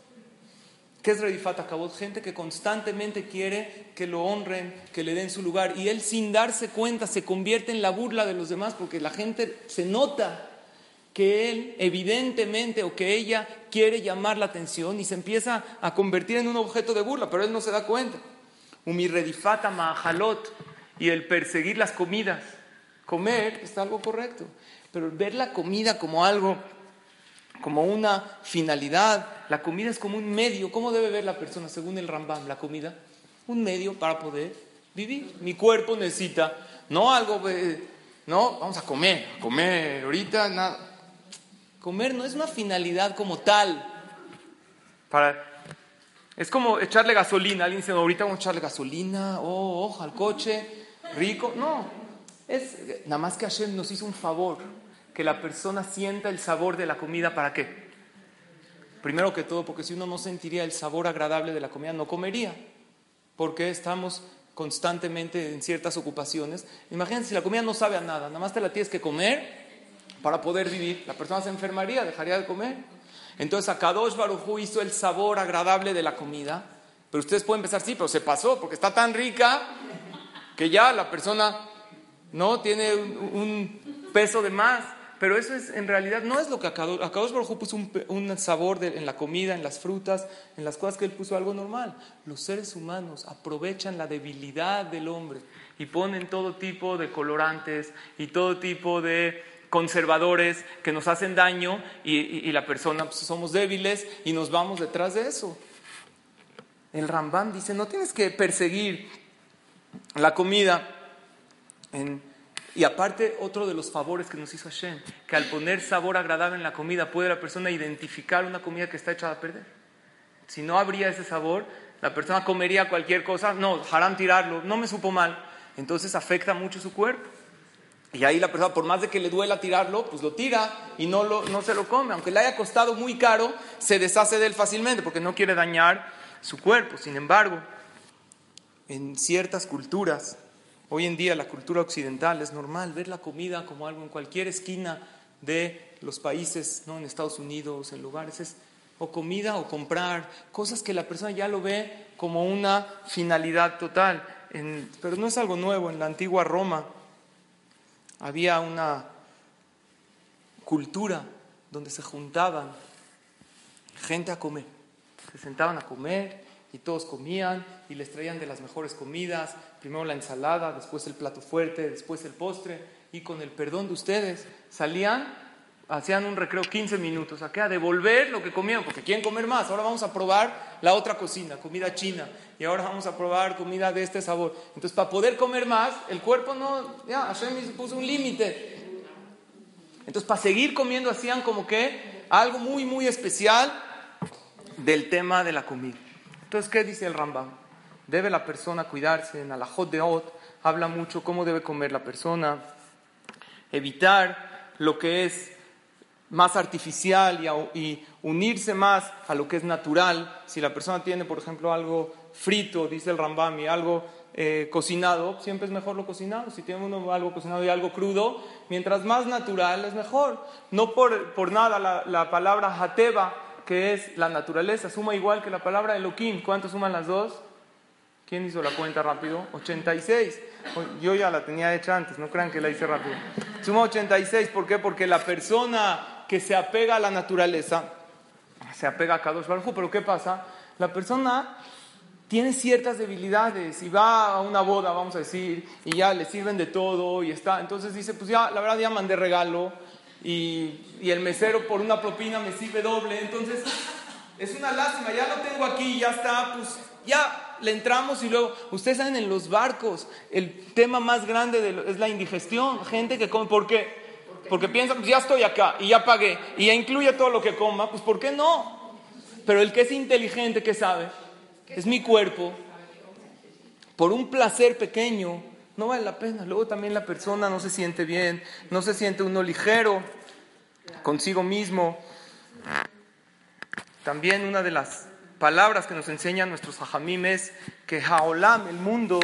¿Qué es Redifat Akabot? Gente que constantemente quiere que lo honren, que le den su lugar. Y él sin darse cuenta se convierte en la burla de los demás porque la gente se nota que él evidentemente o que ella quiere llamar la atención y se empieza a convertir en un objeto de burla, pero él no se da cuenta. Umirredifata mahalot y el perseguir las comidas. Comer está algo correcto, pero ver la comida como algo, como una finalidad, la comida es como un medio. ¿Cómo debe ver la persona según el Rambam la comida? Un medio para poder vivir. Mi cuerpo necesita, no algo, eh, no, vamos a comer, comer ahorita, nada Comer no es una finalidad como tal. Es como echarle gasolina. Alguien dice, ahorita vamos a echarle gasolina, oh, ojo, al coche, rico. No, es nada más que Hashem nos hizo un favor, que la persona sienta el sabor de la comida. ¿Para qué? Primero que todo, porque si uno no sentiría el sabor agradable de la comida, no comería. Porque estamos constantemente en ciertas ocupaciones. Imagínense si la comida no sabe a nada, nada más te la tienes que comer para poder vivir. La persona se enfermaría, dejaría de comer. Entonces Akadosh Barujú hizo el sabor agradable de la comida. Pero ustedes pueden pensar, sí, pero se pasó porque está tan rica que ya la persona no tiene un, peso de más. Pero eso es, en realidad no es lo que Akadosh, Akadosh Baruj puso un, sabor en la comida, en las frutas, en las cosas que él puso algo normal. Los seres humanos aprovechan la debilidad del hombre y ponen todo tipo de colorantes y todo tipo de conservadores que nos hacen daño y, la persona pues, somos débiles y nos vamos detrás de eso. El Rambam dice, no tienes que perseguir la comida. y aparte, otro de los favores que nos hizo Hashem, que al poner sabor agradable en la comida puede la persona identificar una comida que está echada a perder. Si no habría ese sabor, la persona comería cualquier cosa, no, harán tirarlo, no me supo mal. Entonces afecta mucho su cuerpo. Y ahí la persona, por más de que le duela tirarlo, pues lo tira y no, lo, no se lo come. Aunque le haya costado muy caro, se deshace de él fácilmente porque no quiere dañar su cuerpo. Sin embargo, en ciertas culturas, hoy en día la cultura occidental es normal ver la comida como algo en cualquier esquina de los países, ¿no? en Estados Unidos, en lugares, es o comida o comprar, cosas que la persona ya lo ve como una finalidad total. pero no es algo nuevo, en la antigua Roma había una cultura donde se juntaban gente a comer. Se sentaban a comer y todos comían y les traían de las mejores comidas, primero la ensalada, después el plato fuerte, después el postre y con el perdón de ustedes salían, hacían un recreo 15 minutos, a qué? A devolver lo que comieron, porque quieren comer más. Ahora vamos a probar la otra cocina, comida china, y ahora vamos a probar comida de este sabor. Entonces, para poder comer más, el cuerpo no, ya, Hashem puso un límite. Entonces, para seguir comiendo, hacían como que algo muy, muy especial del tema de la comida. Entonces, ¿qué dice el Rambam? Debe la persona cuidarse, en Alajot de Ot habla mucho cómo debe comer la persona, evitar lo que es más artificial y, unirse más a lo que es natural. Si la persona tiene, por ejemplo, algo frito, dice el Rambami, algo eh, cocinado, siempre es mejor lo cocinado. Si tiene uno algo cocinado y algo crudo, mientras más natural es mejor. No por, por nada la, la, palabra hateba, que es la naturaleza, suma igual que la palabra eloquín. ¿Cuánto suman las dos? ¿Quién hizo la cuenta rápido? 86. Yo ya la tenía hecha antes, no crean que la hice rápido. Suma 86, ¿por qué? Porque la persona que se apega a la naturaleza, se apega a Kadosh Baruj pero ¿qué pasa? La persona tiene ciertas debilidades y va a una boda, vamos a decir, y ya le sirven de todo y está. Entonces dice, pues ya, la verdad ya mandé regalo y, y el mesero por una propina me sirve doble. Entonces es una lástima, ya lo tengo aquí, ya está, pues ya le entramos y luego, ustedes saben, en los barcos, el tema más grande es la indigestión, gente que come, ¿por qué? Porque piensan, pues ya estoy acá y ya pagué y ya incluye todo lo que coma, pues ¿por qué no? Pero el que es inteligente, ¿qué sabe? Es mi cuerpo. Por un placer pequeño, no vale la pena. Luego también la persona no se siente bien, no se siente uno ligero consigo mismo. También una de las palabras que nos enseñan nuestros hajamim es que Haolam, el mundo,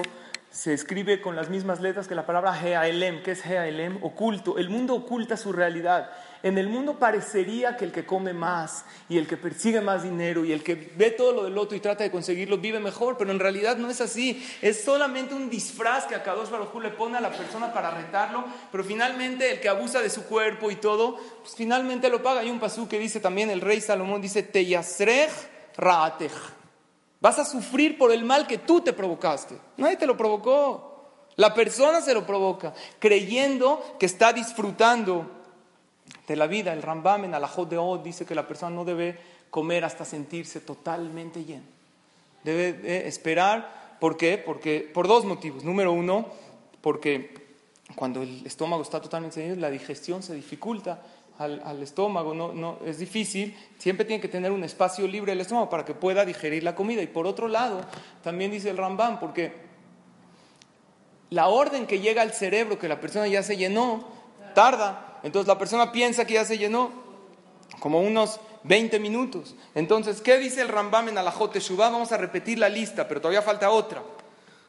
se escribe con las mismas letras que la palabra Heaelem. que es Heaelem? Oculto. El mundo oculta su realidad. En el mundo parecería que el que come más y el que persigue más dinero y el que ve todo lo del otro y trata de conseguirlo vive mejor, pero en realidad no es así. Es solamente un disfraz que a Kadosh Baruj le pone a la persona para retarlo, pero finalmente el que abusa de su cuerpo y todo, pues finalmente lo paga. Hay un pasú que dice también el rey Salomón, dice, Teyasrej Raatej. Vas a sufrir por el mal que tú te provocaste. Nadie te lo provocó. La persona se lo provoca, creyendo que está disfrutando de la vida. El Rambam en Alajot de Od dice que la persona no debe comer hasta sentirse totalmente lleno. Debe esperar. ¿Por qué? Porque, por dos motivos. Número uno, porque cuando el estómago está totalmente lleno, la digestión se dificulta al, estómago, no, no, es difícil, siempre tiene que tener un espacio libre el estómago para que pueda digerir la comida. Y por otro lado, también dice el Rambam, porque la orden que llega al cerebro, que la persona ya se llenó, tarda, entonces la persona piensa que ya se llenó, como unos 20 minutos. Entonces, ¿qué dice el Rambam en Alajot Teshuvah? Vamos a repetir la lista, pero todavía falta otra.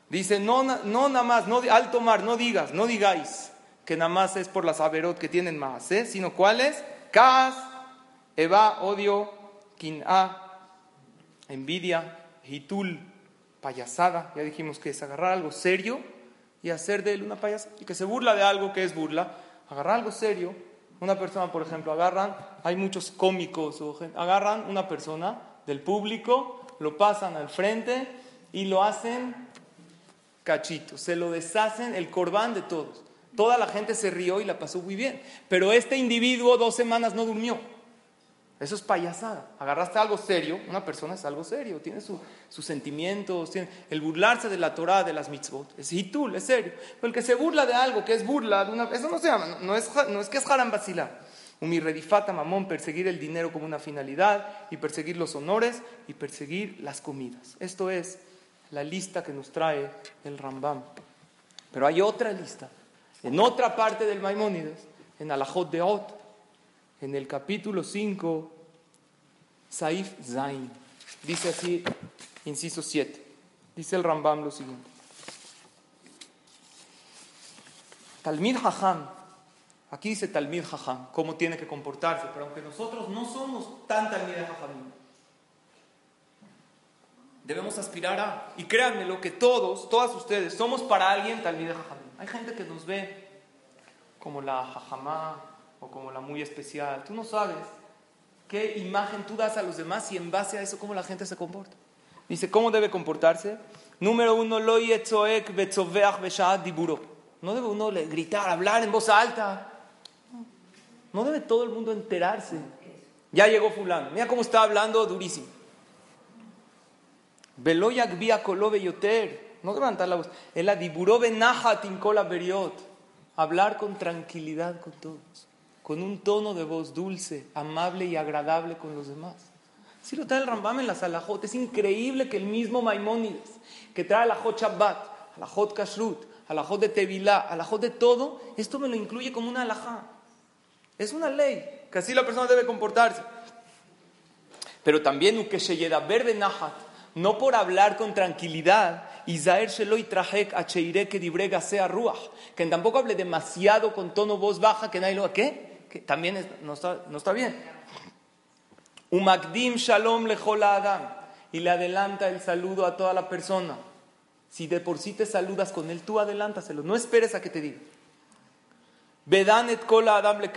Dice, no, no nada más, no, al tomar, no digas, no digáis que nada más es por las averot que tienen más, ¿eh? sino cuáles? Kas, Eva, odio, Kin'a, envidia, hitul, payasada. Ya dijimos que es agarrar algo serio y hacer de él una payasada. Y que se burla de algo que es burla agarrar algo serio, una persona, por ejemplo, agarran, hay muchos cómicos, o agarran una persona del público, lo pasan al frente y lo hacen cachito, se lo deshacen el corbán de todos. Toda la gente se rió y la pasó muy bien, pero este individuo dos semanas no durmió. Eso es payasada. Agarraste algo serio, una persona es algo serio, tiene sus sentimientos, el burlarse de la Torah, de las mitzvot, es hitul, es serio. Pero el que se burla de algo, que es burla, una, eso no se llama, no es, no es que es haram Un redifata mamón, perseguir el dinero como una finalidad y perseguir los honores y perseguir las comidas. Esto es la lista que nos trae el Rambam. Pero hay otra lista, en otra parte del Maimónides, en Alajot de Ot, en el capítulo 5, Saif Zain. Dice así, inciso 7. Dice el Rambam lo siguiente. Talmid Hajam, aquí dice Talmid Hajam, cómo tiene que comportarse, pero aunque nosotros no somos tan Talmid Hajam, debemos aspirar a, y créanme lo que todos, todas ustedes, somos para alguien Talmid Hajam. Hay gente que nos ve como la Hajamá, o como la muy especial. Tú no sabes qué imagen tú das a los demás y en base a eso cómo la gente se comporta. Dice, ¿cómo debe comportarse? Número uno, no debe uno gritar, hablar en voz alta. No debe todo el mundo enterarse. Ya llegó fulano. Mira cómo está hablando durísimo. Veloyak via. No levantar la voz. El adiburo tinkola beriot. Hablar con tranquilidad con todos con un tono de voz dulce, amable y agradable con los demás. Si lo trae el Rambam en la Salahot, es increíble que el mismo Maimónides, que trae la Hot Shabbat, la Hot Kashrut, a la Hot de Tevilá, a la Hot de todo, esto me lo incluye como una alajá. Es una ley, que así la persona debe comportarse. Pero también que se no por hablar con tranquilidad, Isaer Sheloi Trajek Acheire que dibrega sea Ruach, que tampoco hable demasiado con tono voz baja, que nadie lo ¿qué? que también no, está, no está bien. Umakdim shalom lejola adam. Y le adelanta el saludo a toda la persona. Si de por sí te saludas con él, tú adelántaselo. No esperes a que te diga. Bedanet kola adam le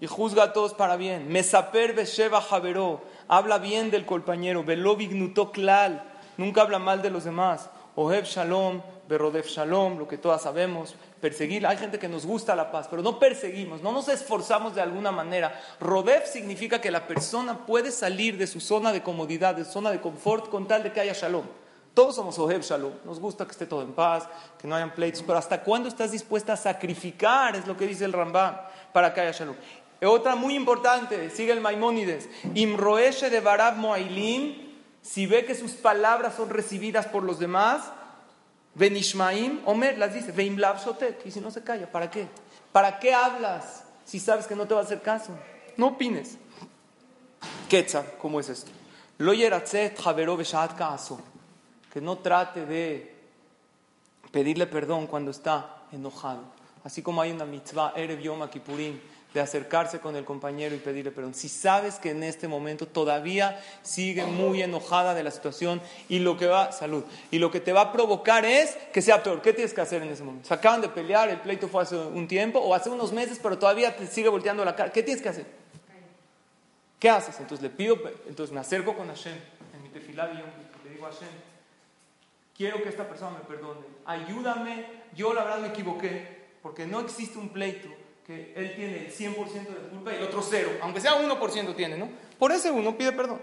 Y juzga a todos para bien. Mesaper besheva javero. Habla bien del compañero. Klal. nunca habla mal de los demás. Oheb Shalom, Berodef Shalom, lo que todas sabemos, perseguir. Hay gente que nos gusta la paz, pero no perseguimos, no nos esforzamos de alguna manera. Rodef significa que la persona puede salir de su zona de comodidad, de su zona de confort, con tal de que haya Shalom. Todos somos Oheb Shalom, nos gusta que esté todo en paz, que no hayan pleitos, pero ¿hasta cuándo estás dispuesta a sacrificar? Es lo que dice el Rambam, para que haya Shalom. Otra muy importante, sigue el Maimónides, Imroeshe de Barab Moailim, si ve que sus palabras son recibidas por los demás, Benishmaim, Omer las dice, Veimlav y si no se calla, ¿para qué? ¿Para qué hablas si sabes que no te va a hacer caso? No opines. Ketza, ¿cómo es esto? Lo que no trate de pedirle perdón cuando está enojado. Así como hay una mitzvah, Erev Yom de acercarse con el compañero y pedirle perdón. Si sabes que en este momento todavía sigue muy enojada de la situación y lo que va, salud, y lo que te va a provocar es que sea peor. ¿Qué tienes que hacer en ese momento? Se acaban de pelear, el pleito fue hace un tiempo o hace unos meses, pero todavía te sigue volteando la cara. ¿Qué tienes que hacer? ¿Qué haces? Entonces le pido, entonces me acerco con Hashem en mi tefilá y le digo a Hashem, quiero que esta persona me perdone, ayúdame, yo la verdad me equivoqué, porque no existe un pleito que él tiene el 100% de culpa y el otro cero, aunque sea 1% tiene, ¿no? Por ese uno pide perdón.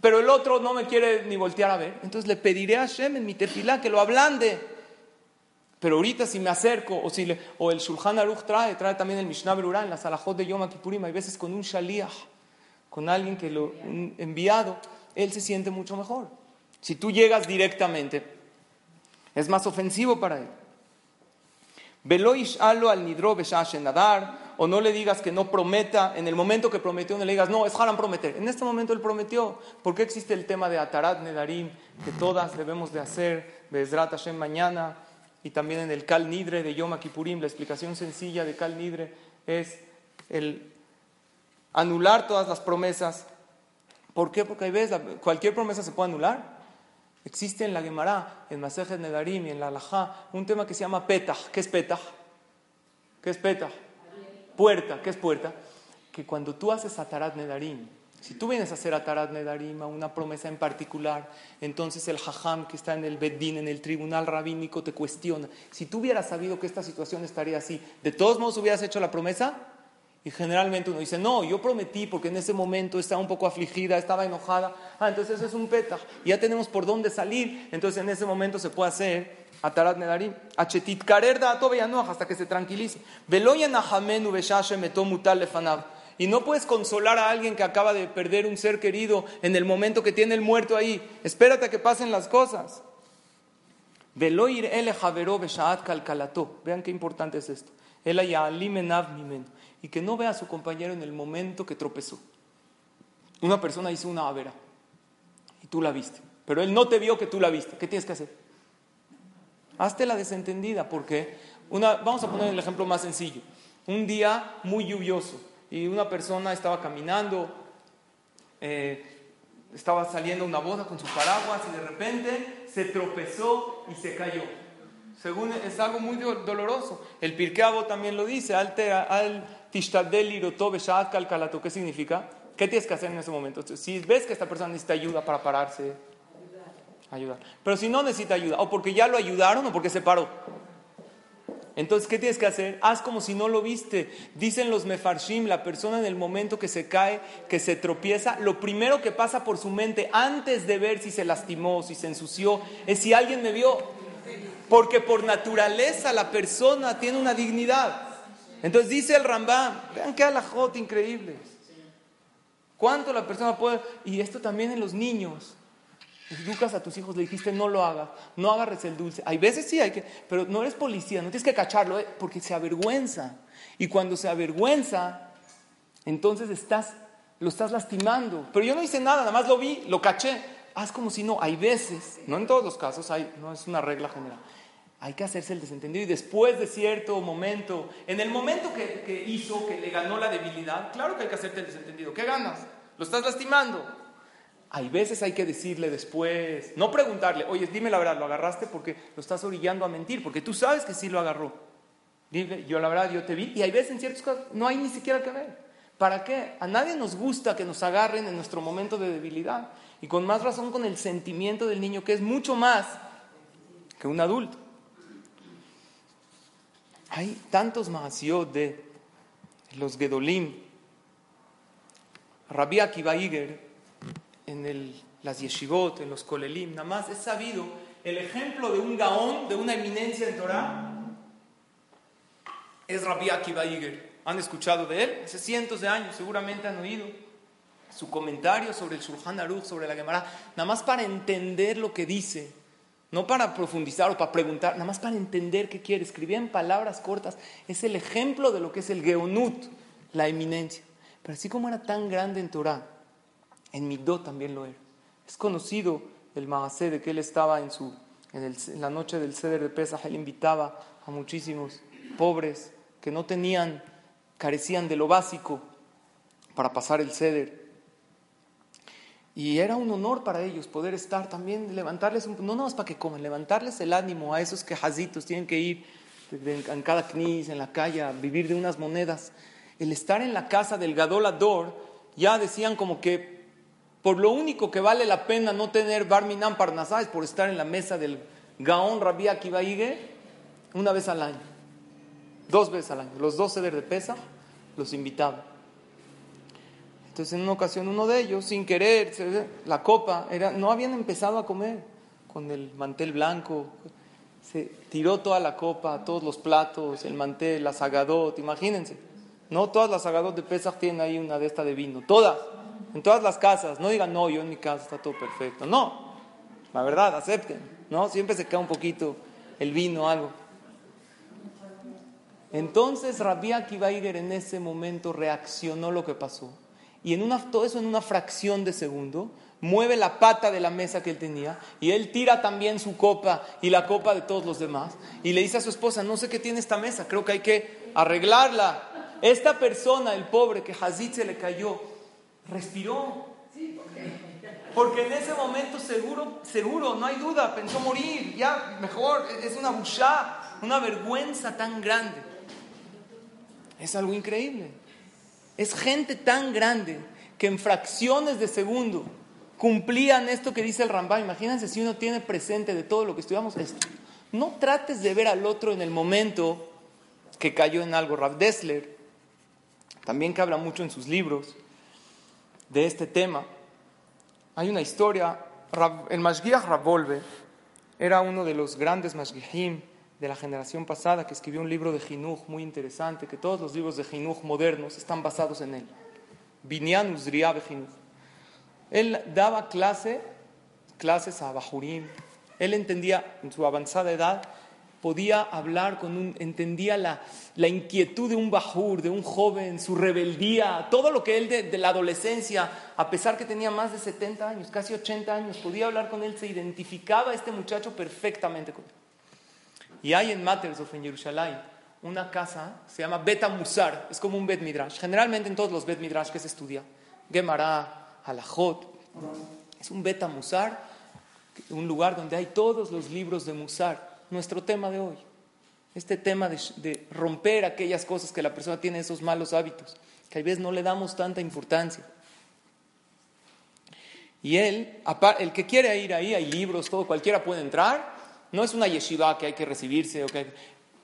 Pero el otro no me quiere ni voltear a ver. Entonces le pediré a Hashem en mi tefilá que lo ablande. Pero ahorita si me acerco, o, si o el Shulchan Aruch trae, trae también el Mishnah Berurah en la Salahot de Yom Kippurim, hay veces con un shaliach, con alguien que lo enviado, él se siente mucho mejor. Si tú llegas directamente, es más ofensivo para él. Veloish alo al nidro nadar, o no le digas que no prometa, en el momento que prometió, no le digas, no, es haram prometer. En este momento él prometió. ¿Por qué existe el tema de Atarat Nedarim, que todas debemos de hacer, Bezrat Hashem mañana, y también en el Kal Nidre de Yom Kippurim, la explicación sencilla de Kal Nidre es el anular todas las promesas. ¿Por qué? Porque hay veces cualquier promesa se puede anular. Existe en la Gemara, en Masejet Nedarim y en la Alajá, un tema que se llama Petah. ¿Qué es Petah? ¿Qué es Petah? Puerta. ¿Qué es puerta? Que cuando tú haces Atarat Nedarim, si tú vienes a hacer Atarat Nedarim a una promesa en particular, entonces el Hajam que está en el Beddin, en el tribunal rabínico, te cuestiona. Si tú hubieras sabido que esta situación estaría así, ¿de todos modos hubieras hecho la promesa? Y generalmente uno dice, no, yo prometí porque en ese momento estaba un poco afligida, estaba enojada. Ah, entonces eso es un peta. Ya tenemos por dónde salir. Entonces en ese momento se puede hacer atarat nedarim. Achetit karer hasta que se tranquilice. Y no puedes consolar a alguien que acaba de perder un ser querido en el momento que tiene el muerto ahí. Espérate a que pasen las cosas. Vean qué importante es esto y que no vea a su compañero en el momento que tropezó. Una persona hizo una avera y tú la viste, pero él no te vio que tú la viste. ¿Qué tienes que hacer? Hazte la desentendida, porque una, vamos a poner el ejemplo más sencillo. Un día muy lluvioso y una persona estaba caminando, eh, estaba saliendo una boda con su paraguas y de repente se tropezó y se cayó. Según es algo muy doloroso. El Pirkeabo también lo dice, al ¿Qué significa? ¿Qué tienes que hacer en ese momento? Si ves que esta persona necesita ayuda para pararse, ayudar. Pero si no necesita ayuda, o porque ya lo ayudaron o porque se paró. Entonces, ¿qué tienes que hacer? Haz como si no lo viste. Dicen los mefarshim, la persona en el momento que se cae, que se tropieza, lo primero que pasa por su mente antes de ver si se lastimó, si se ensució, es si alguien me vio. Porque por naturaleza la persona tiene una dignidad. Entonces dice el Rambam, vean qué alajot increíble. ¿Cuánto la persona puede? Y esto también en los niños. Educas a tus hijos, le dijiste no lo hagas, no agarres el dulce. Hay veces sí, hay que, pero no eres policía, no tienes que cacharlo, eh, porque se avergüenza. Y cuando se avergüenza, entonces estás, lo estás lastimando. Pero yo no hice nada, nada más lo vi, lo caché. Haz como si no. Hay veces, no en todos los casos, hay, no es una regla general hay que hacerse el desentendido y después de cierto momento, en el momento que, hizo, que le ganó la debilidad, claro que hay que hacerte el desentendido. ¿Qué ganas? Lo estás lastimando. Hay veces hay que decirle después, no preguntarle, oye, dime la verdad, lo agarraste porque lo estás orillando a mentir, porque tú sabes que sí lo agarró. Dile, yo la verdad, yo te vi, y hay veces en ciertos casos no hay ni siquiera que ver. ¿Para qué? A nadie nos gusta que nos agarren en nuestro momento de debilidad. Y con más razón con el sentimiento del niño, que es mucho más que un adulto. Hay tantos mahasiot de los Gedolim. Rabbi Akiva Iger, en el, las yeshivot, en los kolelim, nada más es sabido el ejemplo de un gaón, de una eminencia en Torah, es Rabbi Akiva Iger. ¿Han escuchado de él? Hace cientos de años, seguramente han oído su comentario sobre el Shulchan Aruch, sobre la Gemara, nada más para entender lo que dice, no para profundizar o para preguntar, nada más para entender qué quiere. Escribía en palabras cortas, es el ejemplo de lo que es el Geonut, la eminencia. Pero así como era tan grande en Torah, en Midot también lo era. Es conocido el Maasé de que él estaba en, su, en, en la noche del Seder de Pesach, él invitaba a muchísimos pobres que no tenían, carecían de lo básico para pasar el ceder. Y era un honor para ellos poder estar también, levantarles, no nada más para que coman, levantarles el ánimo a esos quejazitos, tienen que ir en cada knis, en la calle, a vivir de unas monedas. El estar en la casa del Gadolador, ya decían como que por lo único que vale la pena no tener Barminan Parnasá es por estar en la mesa del Gaón Rabbi Akiva una vez al año dos veces al año. Los dos ceder de pesa los invitaba. Entonces en una ocasión uno de ellos, sin querer, la copa, era, no habían empezado a comer con el mantel blanco, se tiró toda la copa, todos los platos, el mantel, la sagadot, imagínense. No todas las sagadot de Pesach tienen ahí una de esta de vino, todas, en todas las casas. No digan, no, yo en mi casa está todo perfecto. No, la verdad, acepten, ¿no? Siempre se cae un poquito el vino, algo. Entonces Rabbi Akiva en ese momento reaccionó lo que pasó. Y en una, todo eso en una fracción de segundo, mueve la pata de la mesa que él tenía y él tira también su copa y la copa de todos los demás y le dice a su esposa, no sé qué tiene esta mesa, creo que hay que arreglarla. Esta persona, el pobre que Hazit se le cayó, respiró. Porque en ese momento seguro, seguro, no hay duda, pensó morir, ya mejor, es una bushá, una vergüenza tan grande. Es algo increíble. Es gente tan grande que en fracciones de segundo cumplían esto que dice el Rambam. Imagínense si uno tiene presente de todo lo que estudiamos esto. No trates de ver al otro en el momento que cayó en algo. Rav Dessler, también que habla mucho en sus libros de este tema, hay una historia. El Mashgiach Ravolve era uno de los grandes Mashgiachim de la generación pasada que escribió un libro de Jinuj muy interesante, que todos los libros de Jinuj modernos están basados en él. Binyan Uzriab Jinuj. Él daba clase, clases a Bajurim. Él entendía, en su avanzada edad, podía hablar con un, entendía la, la inquietud de un bajur, de un joven, su rebeldía, todo lo que él de, de, la adolescencia, a pesar que tenía más de 70 años, casi 80 años, podía hablar con él, se identificaba a este muchacho perfectamente con él. Y hay en Mattersof, en Jerusalén, una casa, se llama Beta Musar, es como un Bet Midrash. Generalmente en todos los Bet Midrash que se estudia, Gemara, Halachot, es un Beta Musar, un lugar donde hay todos los libros de Musar. Nuestro tema de hoy, este tema de, de romper aquellas cosas que la persona tiene, esos malos hábitos, que a veces no le damos tanta importancia. Y él, el que quiere ir ahí, hay libros, todo, cualquiera puede entrar, no es una yeshiva que hay que recibirse.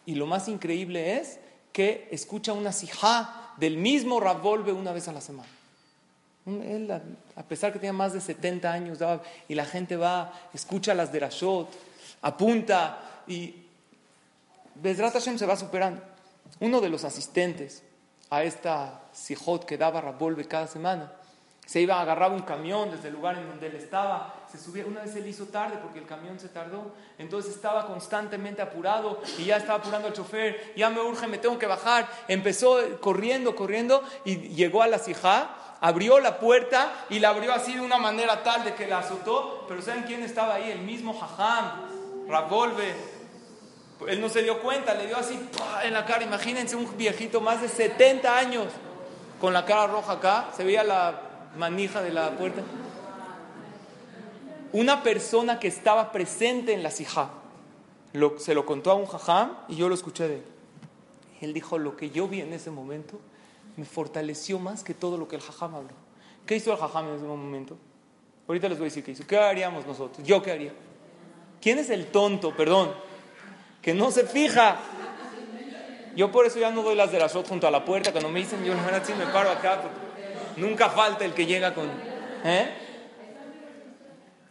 Y lo más increíble es que escucha una sijá del mismo Ravolve una vez a la semana. Él, a pesar que tenía más de 70 años, y la gente va, escucha las de Rashot, apunta y Bezrat Hashem se va superando. Uno de los asistentes a esta sijot que daba Ravolve cada semana se iba a agarrar un camión desde el lugar en donde él estaba, se subía, una vez él hizo tarde porque el camión se tardó, entonces estaba constantemente apurado y ya estaba apurando al chofer, ya me urge, me tengo que bajar, empezó corriendo, corriendo y llegó a la sijá, abrió la puerta y la abrió así de una manera tal de que la azotó, pero ¿saben quién estaba ahí? El mismo Jajam, Ravolve, él no se dio cuenta, le dio así en la cara, imagínense un viejito más de 70 años con la cara roja acá, se veía la manija de la puerta. Una persona que estaba presente en la sijá se lo contó a un jajam y yo lo escuché de él. Él dijo, lo que yo vi en ese momento me fortaleció más que todo lo que el jajam habló. ¿Qué hizo el jajam en ese momento? Ahorita les voy a decir qué hizo. ¿Qué haríamos nosotros? ¿Yo qué haría? ¿Quién es el tonto, perdón, que no se fija? Yo por eso ya no doy las de la shot junto a la puerta. Cuando me dicen, yo la verdad sí me paro acá. Nunca falta el que llega con... ¿eh?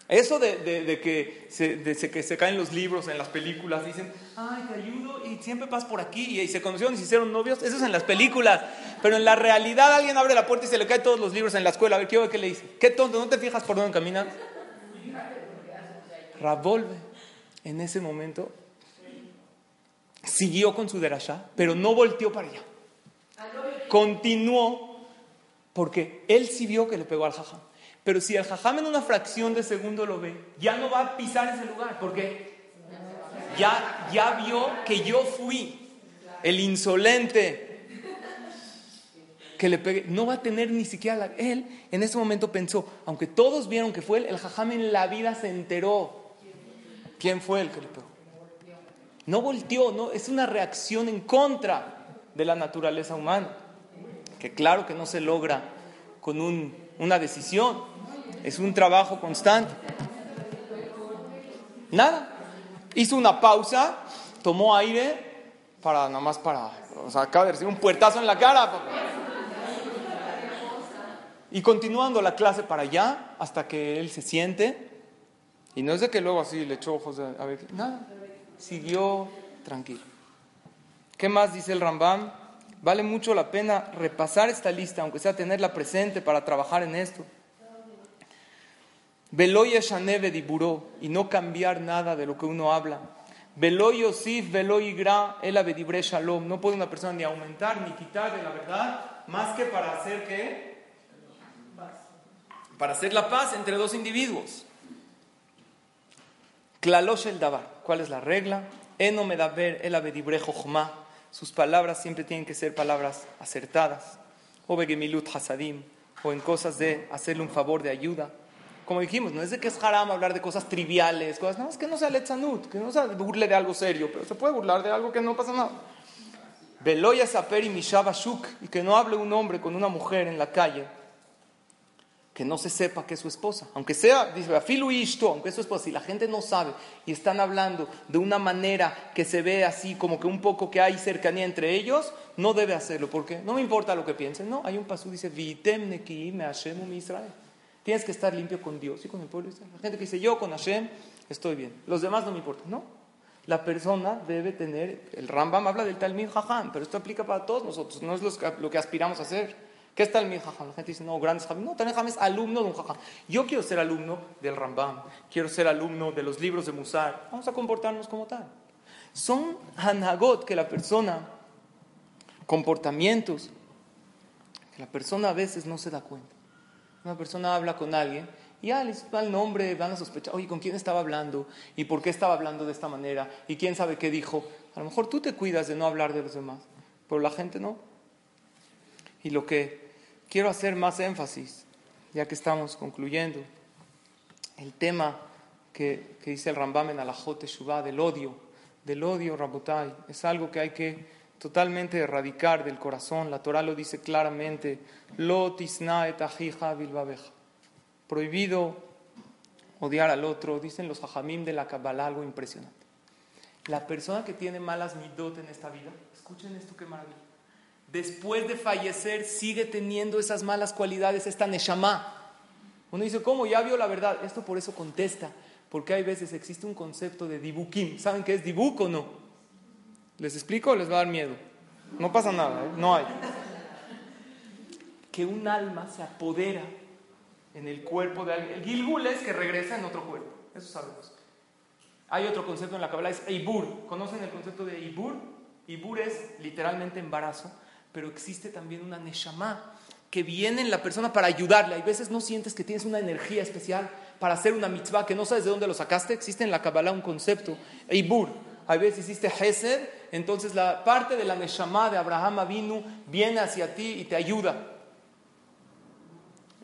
Eso de, que, se, que se caen los libros en las películas, dicen, ay, te ayudo y siempre vas por aquí y, se conocieron y se hicieron novios, eso es en las películas. Pero en la realidad alguien abre la puerta y se le caen todos los libros en la escuela. A ver, ¿qué, qué le dice? Qué tonto, ¿no te fijas por dónde caminas? Ravolve, en ese momento, siguió con su derashá, pero no volteó para allá. Continuó porque él sí vio que le pegó al jajam. Pero si el jajam en una fracción de segundo lo ve, ya no va a pisar ese lugar, porque ya, ya vio que yo fui el insolente que le pegué. No va a tener ni siquiera la, él en ese momento pensó, aunque todos vieron que fue él, el jajam en la vida se enteró quién fue el que le pegó. No volteó, no, es una reacción en contra de la naturaleza humana, que claro que no se logra con una decisión, es un trabajo constante. Nada. Hizo una pausa, tomó aire para nada más para, o sea, acaba de recibir un puertazo en la cara. Y continuando la clase para allá hasta que él se siente. Y no es de que luego así le echó ojos a ver, nada. Siguió tranquilo. ¿Qué más dice el Rambam? Vale mucho la pena repasar esta lista, aunque sea tenerla presente para trabajar en esto. Veloy Shaneve diburó y no cambiar nada de lo que uno habla. Veloy Yosif, Veloy Gra, Shalom. No puede una persona ni aumentar ni quitar de la verdad, más que para hacer qué? Para hacer la paz entre dos individuos. Klalosh el Dabar. ¿Cuál es la regla? Eno Medaber, el Abedibre Jochma. Sus palabras siempre tienen que ser palabras acertadas. O Begemilut Hasadim. O en cosas de hacerle un favor de ayuda como dijimos, no es de que es haram hablar de cosas triviales, cosas, no, es que no sea letzanut, que no se burle de algo serio, pero se puede burlar de algo que no pasa nada. Veloya Saper y Mishaba Shuk, y que no hable un hombre con una mujer en la calle, que no se sepa que es su esposa, aunque sea, dice, afilu isto, aunque es su esposa, si la gente no sabe y están hablando de una manera que se ve así, como que un poco que hay cercanía entre ellos, no debe hacerlo, porque no me importa lo que piensen, no, hay un pasú, dice, Vitem neki me mi Israel. Tienes que estar limpio con Dios y con el pueblo. La gente que dice, yo con Hashem estoy bien. Los demás no me importan. No. La persona debe tener, el Rambam habla del Talmid Jajam, pero esto aplica para todos nosotros, no es lo que aspiramos a hacer. ¿Qué es Talmid Jajam? La gente dice, no, grandes Jajam. No, Talmid Jajam es alumno de un Jajam. Yo quiero ser alumno del Rambam, quiero ser alumno de los libros de Musar. Vamos a comportarnos como tal. Son hanagot que la persona, comportamientos, que la persona a veces no se da cuenta. Una persona habla con alguien y les va el nombre, van a sospechar, oye, ¿con quién estaba hablando? ¿Y por qué estaba hablando de esta manera? ¿Y quién sabe qué dijo? A lo mejor tú te cuidas de no hablar de los demás, pero la gente no. Y lo que quiero hacer más énfasis, ya que estamos concluyendo, el tema que, dice el Rambam en Alajot Shubá del odio, del odio, Rabotai, es algo que hay que totalmente erradicar del corazón. La Torah lo dice claramente, lo Prohibido odiar al otro. Dicen los hajamim de la Kabbalah algo impresionante. La persona que tiene malas midot en esta vida, escuchen esto qué maravilla. Después de fallecer sigue teniendo esas malas cualidades, esta neshama. Uno dice, ¿cómo? Ya vio la verdad. Esto por eso contesta, porque hay veces existe un concepto de dibukim. ¿Saben qué es dibuk o no? ¿Les explico o les va a dar miedo? No pasa nada, ¿eh? no hay. Que un alma se apodera en el cuerpo de alguien. El gilgul es que regresa en otro cuerpo, eso sabemos. Hay otro concepto en la Kabbalah, es Eibur. ¿Conocen el concepto de Eibur? Eibur es literalmente embarazo, pero existe también una Neshama que viene en la persona para ayudarle. Hay veces no sientes que tienes una energía especial para hacer una mitzvah que no sabes de dónde lo sacaste. Existe en la Kabbalah un concepto, Eibur a veces hiciste Hesed, entonces la parte de la Neshama de Abraham vino, viene hacia ti y te ayuda.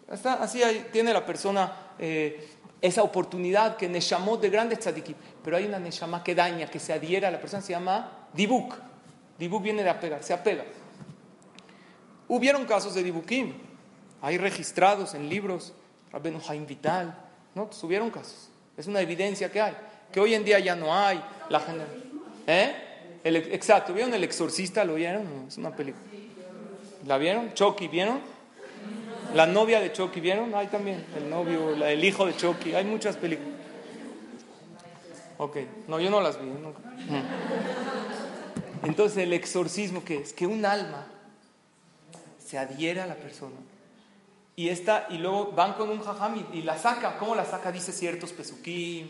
así tiene la persona eh, esa oportunidad que Neshamot de grandes tzadikim, pero hay una Neshama que daña, que se adhiera a la persona, se llama Dibuk. Dibuk viene de apegar, se apega. Hubieron casos de dibukim, hay registrados en libros, Rabben Haim Vital, ¿no? Pues hubieron casos. Es una evidencia que hay, que hoy en día ya no hay. La ¿Eh? El, exacto, ¿vieron El Exorcista? ¿Lo vieron? es una película. ¿La vieron? ¿Chucky vieron? La novia de Chucky, ¿vieron? Hay también, el novio, el hijo de Chucky, hay muchas películas. Ok, no, yo no las vi. Entonces, el exorcismo, ¿qué es? Que un alma se adhiere a la persona y, esta, y luego van con un jajam y, la saca. ¿Cómo la saca? Dice ciertos pesukim.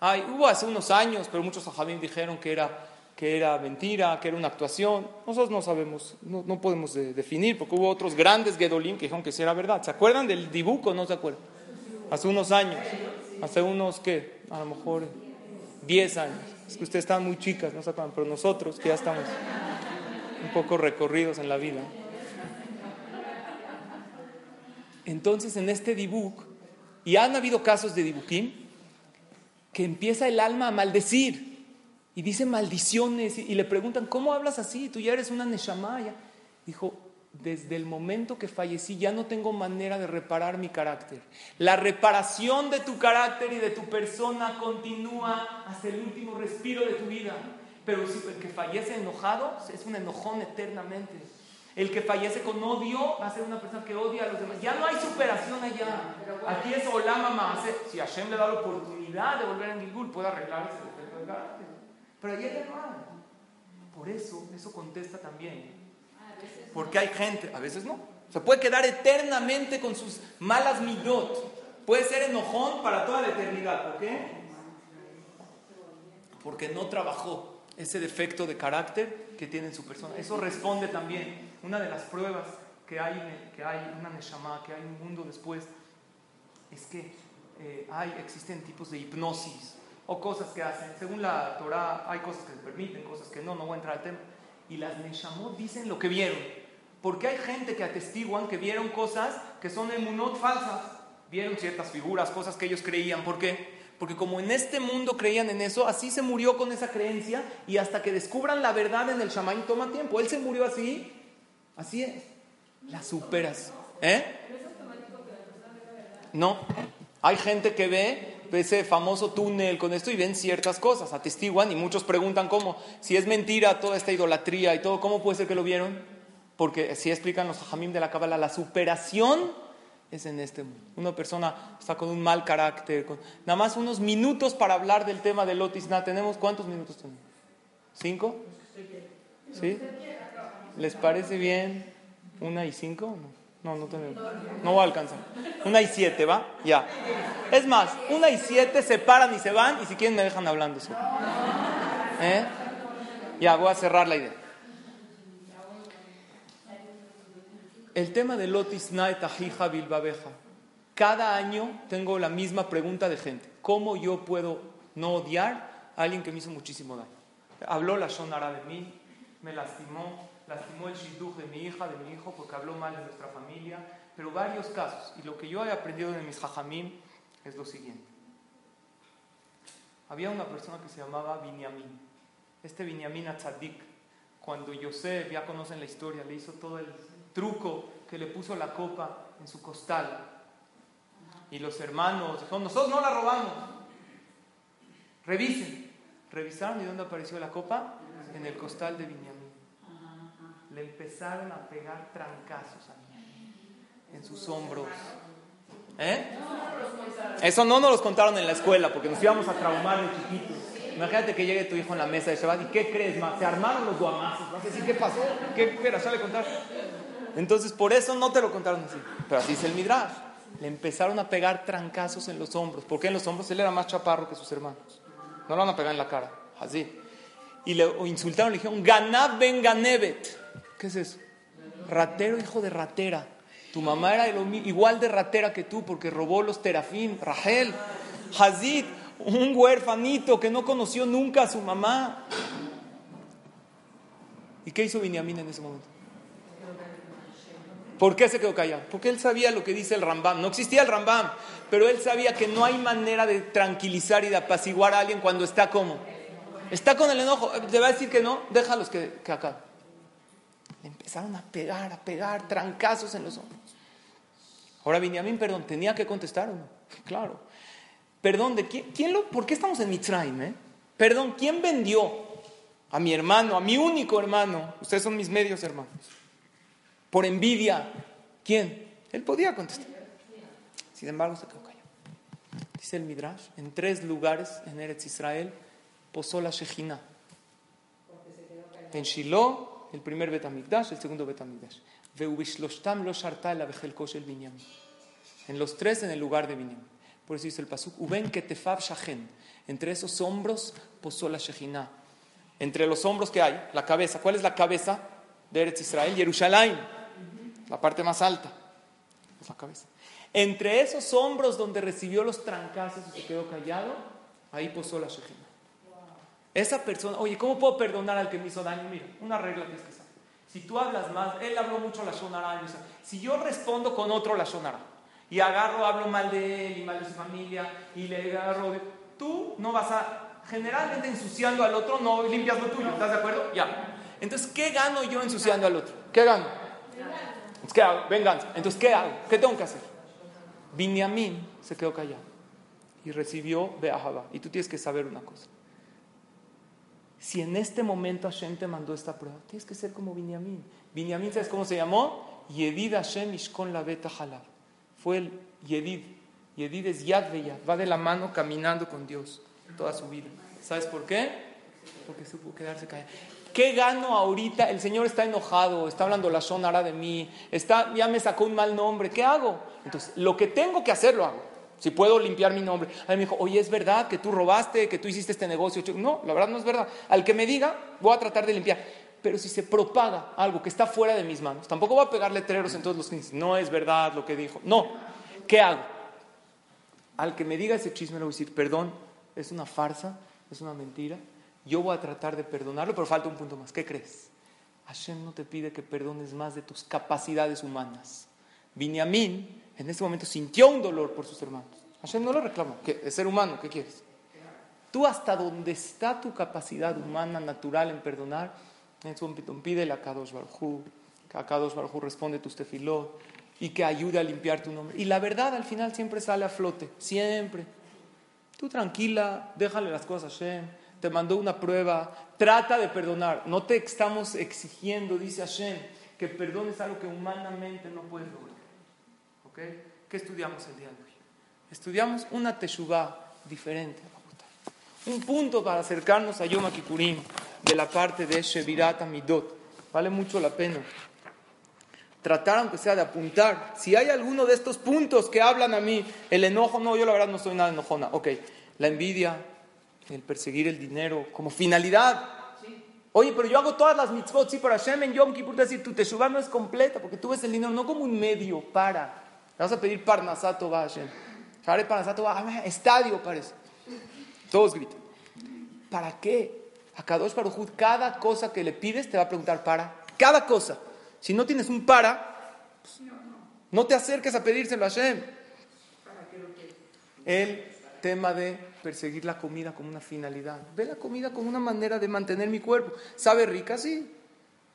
Ay, hubo hace unos años, pero muchos jajamim dijeron que era, que era mentira, que era una actuación. Nosotros no sabemos, no, no podemos definir, porque hubo otros grandes Gedolim que dijeron que sí era verdad. ¿Se acuerdan del dibujo? ¿No se acuerdan? Hace unos años. Hace unos, ¿qué? A lo mejor 10 años. Es que ustedes están muy chicas, no se acuerdan, pero nosotros que ya estamos un poco recorridos en la vida. Entonces, en este dibuk, y han habido casos de dibukim, que empieza el alma a maldecir y dice maldiciones y, le preguntan, ¿cómo hablas así? Tú ya eres una neshamaya. Dijo, desde el momento que fallecí ya no tengo manera de reparar mi carácter. La reparación de tu carácter y de tu persona continúa hasta el último respiro de tu vida. Pero si el que fallece enojado es un enojón eternamente. El que fallece con odio va a ser una persona que odia a los demás. Ya no hay superación allá. Aquí es Olama Si Hashem le da la oportunidad de volver a Gilgul, puede arreglar ese defecto de carácter. Pero allá ya no. Por eso, eso contesta también. Porque hay gente, a veces no. Se puede quedar eternamente con sus malas midot. Puede ser enojón para toda la eternidad. ¿Por qué? Porque no trabajó ese defecto de carácter que tiene en su persona. Eso responde también una de las pruebas que hay, que hay una neshama, que hay un mundo después, es que eh, hay, existen tipos de hipnosis o cosas que hacen. Según la Torah, hay cosas que se permiten, cosas que no, no voy a entrar al tema. Y las neshamot dicen lo que vieron. Porque hay gente que atestiguan que vieron cosas que son emunot falsas. Vieron ciertas figuras, cosas que ellos creían. ¿Por qué? Porque como en este mundo creían en eso, así se murió con esa creencia y hasta que descubran la verdad en el shaman toma tiempo. Él se murió así Así es. La superas. ¿Eh? No. Hay gente que ve ese famoso túnel con esto y ven ciertas cosas, atestiguan y muchos preguntan cómo, si es mentira toda esta idolatría y todo, ¿cómo puede ser que lo vieron? Porque si explican los hajamim de la Kabbalah, la superación es en este mundo. Una persona está con un mal carácter, con nada más unos minutos para hablar del tema del Lotisna. ¿Tenemos cuántos minutos tenemos? ¿Cinco? ¿Sí? ¿Les parece bien una y cinco? No, no, tenemos. No va a alcanzar. Una y siete, ¿va? Ya. Es más, una y siete se paran y se van y si quieren me dejan hablando. ¿Eh? Ya, voy a cerrar la idea. El tema de Lotis Naet Bilbabeja. Cada año tengo la misma pregunta de gente. ¿Cómo yo puedo no odiar a alguien que me hizo muchísimo daño? Habló la Shonara de mí, me lastimó, lastimó el shidduch de mi hija, de mi hijo, porque habló mal de nuestra familia, pero varios casos. Y lo que yo he aprendido de mis jajamim es lo siguiente. Había una persona que se llamaba Binyamin. Este Binyamin Atzadik, cuando Yosef, ya conocen la historia, le hizo todo el truco que le puso la copa en su costal. Y los hermanos dijeron, nosotros no la robamos. Revisen. Revisaron y ¿dónde apareció la copa? En el costal de Binyamin le empezaron a pegar trancazos a mí, en sus hombros. ¿Eh? Eso no nos los contaron en la escuela porque nos íbamos a traumar de chiquitos. Imagínate que llegue tu hijo en la mesa de Shabbat y ¿qué crees, ma? Se armaron los guamazos. Vas a decir, ¿qué pasó? ¿Qué espera? ¿Sale contar? Entonces, por eso no te lo contaron así. Pero así es el Midrash. Le empezaron a pegar trancazos en los hombros. porque en los hombros? Él era más chaparro que sus hermanos. No lo van a pegar en la cara. Así. Y le insultaron, le dijeron, Ganab ben. ¿Qué es eso? Ratero, hijo de ratera. Tu mamá era igual de ratera que tú porque robó los terafim. Rahel, Hazid, un huérfanito que no conoció nunca a su mamá. ¿Y qué hizo Binyamin en ese momento? ¿Por qué se quedó callado? Porque él sabía lo que dice el Rambam. No existía el Rambam, pero él sabía que no hay manera de tranquilizar y de apaciguar a alguien cuando está como. Está con el enojo. ¿Te va a decir que no? Déjalos que, que Empezaron a pegar, a pegar, trancazos en los hombros. Ahora Benjamín, perdón, tenía que contestar o no. Claro. Perdón, ¿de quién, quién lo, ¿por qué estamos en Mitzrayim? Eh? Perdón, ¿quién vendió a mi hermano, a mi único hermano? Ustedes son mis medios hermanos. Por envidia. ¿Quién? Él podía contestar. Sin embargo, se quedó callado. Dice el Midrash, en tres lugares en Eretz Israel posó la Shejina. En Shiloh, el primer Betamigdash, el segundo Betamigdash. En los tres en el lugar de Binyamin. Por eso dice el pasuk, Uben ketefab shachen. Entre esos hombros posó la Shejina. Entre los hombros que hay, la cabeza. ¿Cuál es la cabeza de Eretz Israel? Jerusalén, la parte más alta. La cabeza. Entre esos hombros donde recibió los trancazos y se quedó callado, ahí posó la Shejina. Esa persona, oye, ¿cómo puedo perdonar al que me hizo daño? Mira, una regla que es que saber. Si tú hablas más, él habló mucho la Shonara. Si yo respondo con otro la Shonara y agarro, hablo mal de él y mal de su familia y le agarro. Tú no vas a, generalmente ensuciando al otro, no limpias lo tuyo, ¿estás de acuerdo? Ya. Entonces, ¿qué gano yo ensuciando al otro? ¿Qué gano? ¿Qué hago? Venganza. Entonces, ¿qué hago? ¿Qué tengo que hacer? Binyamin se quedó callado y recibió Beahaba. Y tú tienes que saber una cosa. Si en este momento Hashem te mandó esta prueba, tienes que ser como Binyamin. Binyamin, ¿sabes cómo se llamó? Yedid Hashem Ishkon la Beta Halab. Fue el Yedid. Yedid es Yad. Va de la mano caminando con Dios toda su vida. ¿Sabes por qué? Porque supo quedarse callado. ¿Qué gano ahorita? El Señor está enojado, está hablando la sonara de mí, está, ya me sacó un mal nombre. ¿Qué hago? Entonces, lo que tengo que hacer lo hago. Si puedo limpiar mi nombre. A mí me dijo, oye, ¿es verdad que tú robaste, que tú hiciste este negocio? No, la verdad no es verdad. Al que me diga, voy a tratar de limpiar. Pero si se propaga algo que está fuera de mis manos, tampoco voy a pegar letreros en todos los que no es verdad lo que dijo. No, ¿qué hago? Al que me diga ese chisme le voy a decir, perdón, es una farsa, es una mentira. Yo voy a tratar de perdonarlo, pero falta un punto más. ¿Qué crees? Hashem no te pide que perdones más de tus capacidades humanas. Binyamin en ese momento sintió un dolor por sus hermanos. Hashem no lo reclamó, que es ser humano, ¿qué quieres? Tú hasta donde está tu capacidad humana, natural en perdonar, en ese momento pídele a Kadosh Baruj que a Kadosh Baruj responde tus tefilot y que ayude a limpiar tu nombre. Y la verdad al final siempre sale a flote, siempre. Tú tranquila, déjale las cosas a Hashem, te mandó una prueba, trata de perdonar. No te estamos exigiendo, dice Hashem, que perdones algo que humanamente no puedes lograr. ¿Qué estudiamos el día de hoy? Estudiamos una teshuvah diferente. Un punto para acercarnos a Yom Kippurim de la parte de Shevirat Amidot. Vale mucho la pena. Tratar, aunque sea de apuntar. Si hay alguno de estos puntos que hablan a mí, el enojo, no, yo la verdad no soy nada enojona. Ok, la envidia, el perseguir el dinero como finalidad. Oye, pero yo hago todas las mitzvot, sí, para Hashem en Yom Kippur, decir, tu teshuvah no es completa, porque tú ves el dinero no como un medio para Vamos a pedir Parnasato va Hashem. Parnasato va, estadio parece. Todos gritan. ¿Para qué? A Kadosh Baruj cada cosa que le pides te va a preguntar para. Cada cosa. Si no tienes un para, no te acerques a pedírselo a Hashem. El tema de perseguir la comida como una finalidad. Ve la comida como una manera de mantener mi cuerpo. ¿Sabe rica? Sí.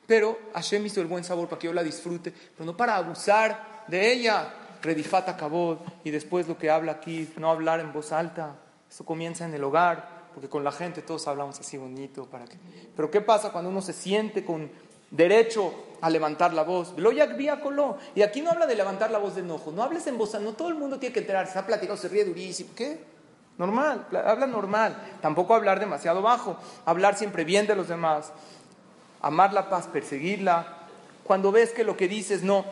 Pero Hashem hizo el buen sabor para que yo la disfrute, pero no para abusar de ella. Redifata Kabod, y después lo que habla aquí, no hablar en voz alta. Eso comienza en el hogar, porque con la gente todos hablamos así bonito. Para que... Pero ¿qué pasa cuando uno se siente con derecho a levantar la voz? Y aquí no habla de levantar la voz de enojo, no hables en voz alta, no todo el mundo tiene que enterarse, se ha platicado, se ríe durísimo. ¿Qué? Normal, habla normal. Tampoco hablar demasiado bajo, hablar siempre bien de los demás, amar la paz, perseguirla. Cuando ves que lo que dices no,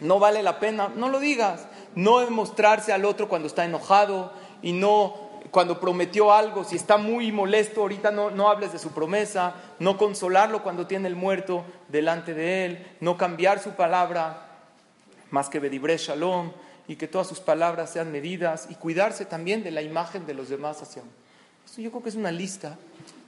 no vale la pena, no lo digas. No demostrarse al otro cuando está enojado y no cuando prometió algo, si está muy molesto, ahorita no, no hables de su promesa, no consolarlo cuando tiene el muerto delante de él, no cambiar su palabra, más que Bedibre Shalom, y que todas sus palabras sean medidas, y cuidarse también de la imagen de los demás hacia uno. Esto yo creo que es una lista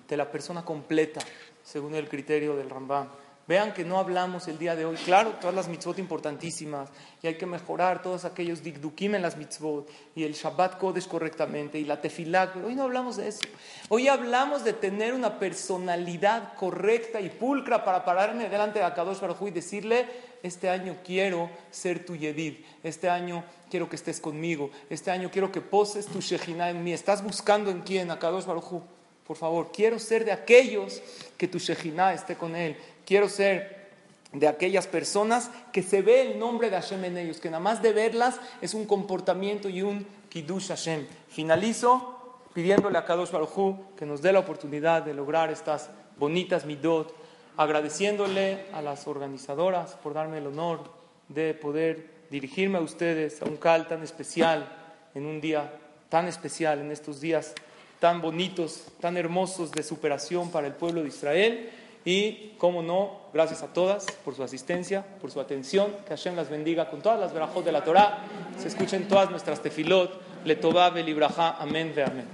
de la persona completa, según el criterio del Rambam Vean que no hablamos el día de hoy. Claro, todas las mitzvot importantísimas y hay que mejorar todos aquellos dikdukim en las mitzvot y el Shabbat Kodesh correctamente y la tefilá. Hoy no hablamos de eso. Hoy hablamos de tener una personalidad correcta y pulcra para pararme delante de Akadosh Baruj y decirle, este año quiero ser tu Yedid, este año quiero que estés conmigo, este año quiero que poses tu Shejina en mí. ¿Estás buscando en quién? Akadosh Baruj Por favor, quiero ser de aquellos que tu Shejina esté con él quiero ser de aquellas personas que se ve el nombre de Hashem en ellos, que nada más de verlas es un comportamiento y un Kiddush Hashem. Finalizo pidiéndole a Kadosh Baruj que nos dé la oportunidad de lograr estas bonitas midot, agradeciéndole a las organizadoras por darme el honor de poder dirigirme a ustedes a un cal tan especial, en un día tan especial, en estos días tan bonitos, tan hermosos de superación para el pueblo de Israel. Y, como no, gracias a todas por su asistencia, por su atención. Que Hashem las bendiga con todas las verajot de la Torah. Se escuchen todas nuestras tefilot. Le Tová, Belibraja. Amén, ve amén.